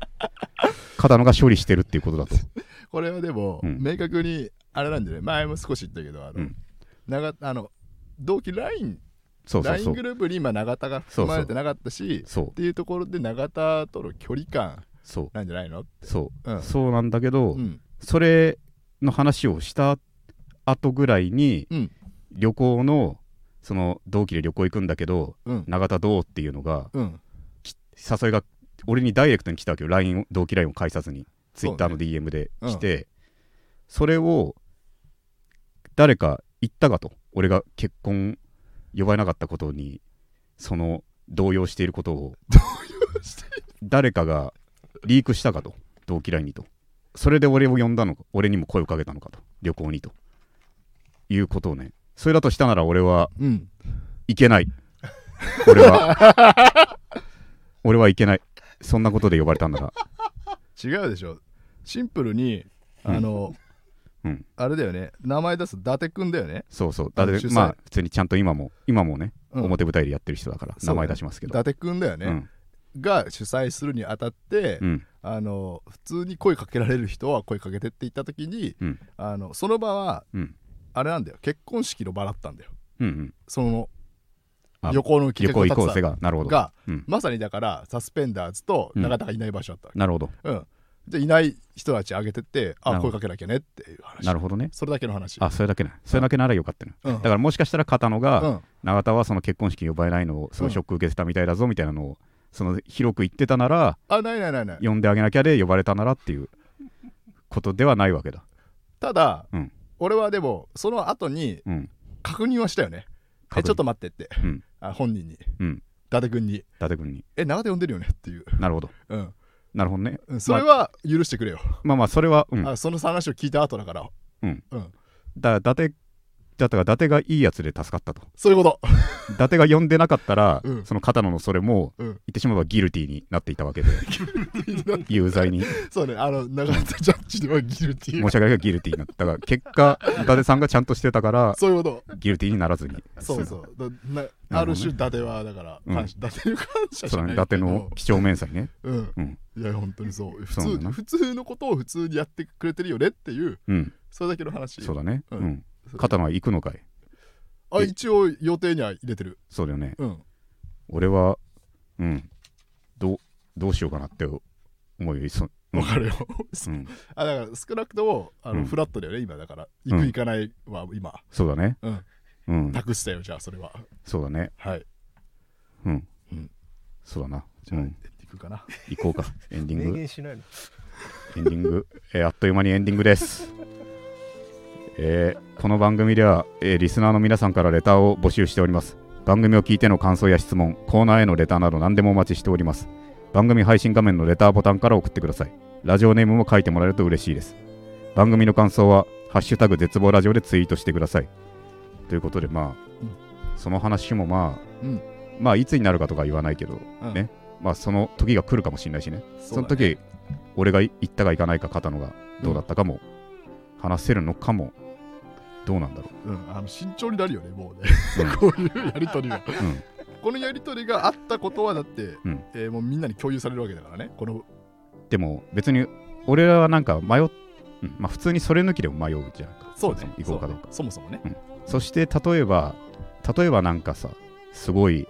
[SPEAKER 1] 片野が処理してるっていうことだと。
[SPEAKER 2] これはでも、
[SPEAKER 1] うん。
[SPEAKER 2] 明確にあれなんでね前も少し言ったけどあの、
[SPEAKER 1] うん。
[SPEAKER 2] 長あの同期 LINE
[SPEAKER 1] そうそう
[SPEAKER 2] LINE
[SPEAKER 1] そう。
[SPEAKER 2] グループに今永田が含まれてなかったし
[SPEAKER 1] そう
[SPEAKER 2] っていうところで永田との距離感
[SPEAKER 1] そう。
[SPEAKER 2] なんじゃないの？
[SPEAKER 1] そう、
[SPEAKER 2] うん。
[SPEAKER 1] そうなんだけど、
[SPEAKER 2] うん。
[SPEAKER 1] それの話をした後ぐらいに、
[SPEAKER 2] うん。
[SPEAKER 1] 旅行のその同期で旅行行くんだけど
[SPEAKER 2] うん。
[SPEAKER 1] 永田どうっていうのが
[SPEAKER 2] うん。
[SPEAKER 1] き誘いが俺にダイレクトに来たわけよ。LINE を同期 LINE を返さずに。Twitter の DM で来てそ,、れを誰か言ったかと。俺が結婚呼ばれなかったことにその動揺していることを。誰かがリークしたかと。同期 LINE にと。それで俺を呼んだのか。俺にも声をかけたのかと。旅行にと。いうことをねそれだとしたなら俺は
[SPEAKER 2] うん。
[SPEAKER 1] いけない。俺は。<laughs> 俺はいけない。そんなことで呼ばれたんな。ら
[SPEAKER 2] 違うでしょ。シンプルにあの、
[SPEAKER 1] うん。
[SPEAKER 2] あれだよね。名前出す伊達くんだよね。
[SPEAKER 1] そうそう。だって
[SPEAKER 2] 主催。
[SPEAKER 1] まあ普通にちゃんと今も今もね、
[SPEAKER 2] うん。
[SPEAKER 1] 表舞台でやってる人だから名前出しますけど。
[SPEAKER 2] 伊達くんだよね、
[SPEAKER 1] うん。
[SPEAKER 2] が主催するにあたって、
[SPEAKER 1] うん。
[SPEAKER 2] あの普通に声かけられる人は声かけてって言った時に
[SPEAKER 1] うん。
[SPEAKER 2] あのその場は
[SPEAKER 1] うん
[SPEAKER 2] あれなんだよ。結婚式の場だったんだよ。
[SPEAKER 1] うんうん。
[SPEAKER 2] その
[SPEAKER 1] あ
[SPEAKER 2] 旅行の
[SPEAKER 1] うぜがなるほど。
[SPEAKER 2] が
[SPEAKER 1] うん、
[SPEAKER 2] まさにだからサスペンダーズと永田がいない場所だったわけ、
[SPEAKER 1] なるほど。
[SPEAKER 2] うん。でいない人たち挙げてってあ声かけなきゃねっていう話。
[SPEAKER 1] なるほどね。
[SPEAKER 2] それだけの話。
[SPEAKER 1] あそれだけね。それだけならよかったね、
[SPEAKER 2] うん。
[SPEAKER 1] だからもしかしたら片野が、
[SPEAKER 2] うん。
[SPEAKER 1] 永田はその結婚式に呼ばれないのをすごいショック受けてたみたいだぞみたいなのをその広く言ってたなら
[SPEAKER 2] あないないないない。
[SPEAKER 1] 呼んであげなきゃで呼ばれたならっていうことではないわけだ。
[SPEAKER 2] ただ、
[SPEAKER 1] うん
[SPEAKER 2] 俺はでもその後に
[SPEAKER 1] うん。
[SPEAKER 2] 確認はしたよね。え
[SPEAKER 1] 確認。
[SPEAKER 2] ちょっと待ってって、
[SPEAKER 1] うん。
[SPEAKER 2] あ本人に。
[SPEAKER 1] うん。
[SPEAKER 2] 伊達君に。
[SPEAKER 1] 伊達君に。
[SPEAKER 2] え永田呼んでるよねっていう、
[SPEAKER 1] なるほど。
[SPEAKER 2] うん。
[SPEAKER 1] なるほどね。
[SPEAKER 2] うん、それは許してくれよ、
[SPEAKER 1] まあまあそれはうん。
[SPEAKER 2] あその話を聞いた後だから。
[SPEAKER 1] うん。
[SPEAKER 2] うん、
[SPEAKER 1] だ伊達だったから伊達がいいやつで助かったと
[SPEAKER 2] そういうこと
[SPEAKER 1] 伊達が呼んでなかったら、
[SPEAKER 2] うん
[SPEAKER 1] その片野のそれも、
[SPEAKER 2] うん
[SPEAKER 1] 言ってしまえばギルティーになっていたわけで有罪に
[SPEAKER 2] そうねあの永田ジャッジではギルティー
[SPEAKER 1] 申し訳ないがギルティーになっただから結果伊達さんがちゃんとしてたから
[SPEAKER 2] そういうこと
[SPEAKER 1] ギルティーにならずに
[SPEAKER 2] そうそうなある種伊達はだから、
[SPEAKER 1] うん
[SPEAKER 2] 伊達の感謝じ
[SPEAKER 1] そうね伊達の几帳面さにね
[SPEAKER 2] うん、
[SPEAKER 1] うん
[SPEAKER 2] いや本当にそう普通普通のことを普通にやってくれてるよねっていう
[SPEAKER 1] うん
[SPEAKER 2] それだけの話
[SPEAKER 1] そうだね
[SPEAKER 2] う
[SPEAKER 1] んん、片野は行くのかい？え
[SPEAKER 2] あ一応予定には入れてる。
[SPEAKER 1] そうだよね。
[SPEAKER 2] うん。
[SPEAKER 1] 俺はうん。どうどうしようかなって思うよ
[SPEAKER 2] わかるよ、
[SPEAKER 1] うん、<laughs>
[SPEAKER 2] あだから少なくともあの、
[SPEAKER 1] うん。
[SPEAKER 2] フラットだよね今だから。行く
[SPEAKER 1] うん。
[SPEAKER 2] 行かないは今、
[SPEAKER 1] そうだね。
[SPEAKER 2] うん、
[SPEAKER 1] うん。
[SPEAKER 2] 託したよじゃあそれは。
[SPEAKER 1] そうだね。
[SPEAKER 2] はい。
[SPEAKER 1] うん、
[SPEAKER 2] うん。
[SPEAKER 1] そうだな。
[SPEAKER 2] じゃあ、
[SPEAKER 1] うん。
[SPEAKER 2] 行くかな。
[SPEAKER 1] 行こうか。エンディン
[SPEAKER 4] 明
[SPEAKER 1] グ <laughs>
[SPEAKER 4] 言しないの。
[SPEAKER 1] エンディング、えーあっという間にエンディングです。えーこの番組では、えーリスナーの皆さんからレターを募集しております。番組を聞いての感想や質問、コーナーへのレターなど何でもお待ちしております。番組配信画面のレターボタンから送ってください。ラジオネームも書いてもらえると嬉しいです。番組の感想は、ハッシュタグ絶望ラジオでツイートしてください。ということで、まあ、その話もまあ、
[SPEAKER 2] うん
[SPEAKER 1] まあ、いつになるかとか言わないけど、
[SPEAKER 2] うん
[SPEAKER 1] ねまあ、その時が来るかもしれないしね。その時、俺が行ったか行かないか片のがどうだったかも、話せるのかもどうなんだろ
[SPEAKER 2] う。ん、あの慎重になるよねもうね。
[SPEAKER 1] うん。<laughs>
[SPEAKER 2] こういうやりとりが。
[SPEAKER 1] う、うん、
[SPEAKER 2] このやりとりがあったことはだって、
[SPEAKER 1] うん。
[SPEAKER 2] えーもうみんなに共有されるわけだからねこの。
[SPEAKER 1] でも別に俺らはなんか迷っ、うん。まあ、普通にそれ抜きでも迷うじゃんか。
[SPEAKER 2] そうね。
[SPEAKER 1] 行こうかどうか。
[SPEAKER 2] そもそもね。
[SPEAKER 1] そして例えば例えばなんかさすごい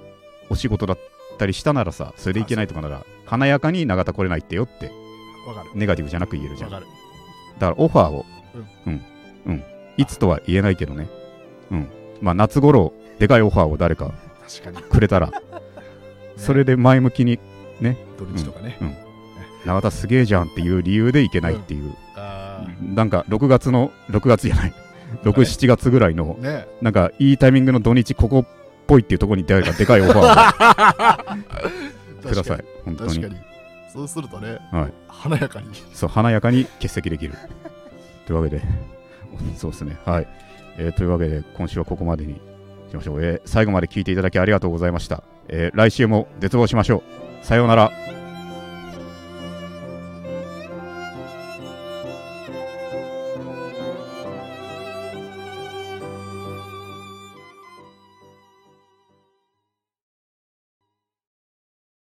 [SPEAKER 1] お仕事だったりしたならさそれでいけないとかなら華やかに永田来れないってよって。
[SPEAKER 2] わかる。
[SPEAKER 1] ネガティブじゃなく言えるじゃん。だ
[SPEAKER 2] わかる。
[SPEAKER 1] からオファーを。うん。うん、いつとは言えないけどね。うん。まあ夏頃でかいオファーを誰かくれたら。それで前向きに
[SPEAKER 2] 土日とかね、
[SPEAKER 1] 永田すげえじゃんっていう理由でいけないっていう、
[SPEAKER 2] あ
[SPEAKER 1] なんか6月の6月じゃない。<laughs> 6、7月ぐらいの
[SPEAKER 2] ーね。
[SPEAKER 1] なんかいいタイミングの土日ここっぽいっていうところに誰かでかいオファーを <laughs> ください。本当
[SPEAKER 2] に。そうするとね、
[SPEAKER 1] はい。
[SPEAKER 2] 華やかに。
[SPEAKER 1] そう華やかに欠席できる。というわけで <laughs> そうですね。はい、えーというわけで今週はここまでにしましょう、えー最後まで聞いていただきありがとうございました、えー来週も絶望しましょう。さようなら。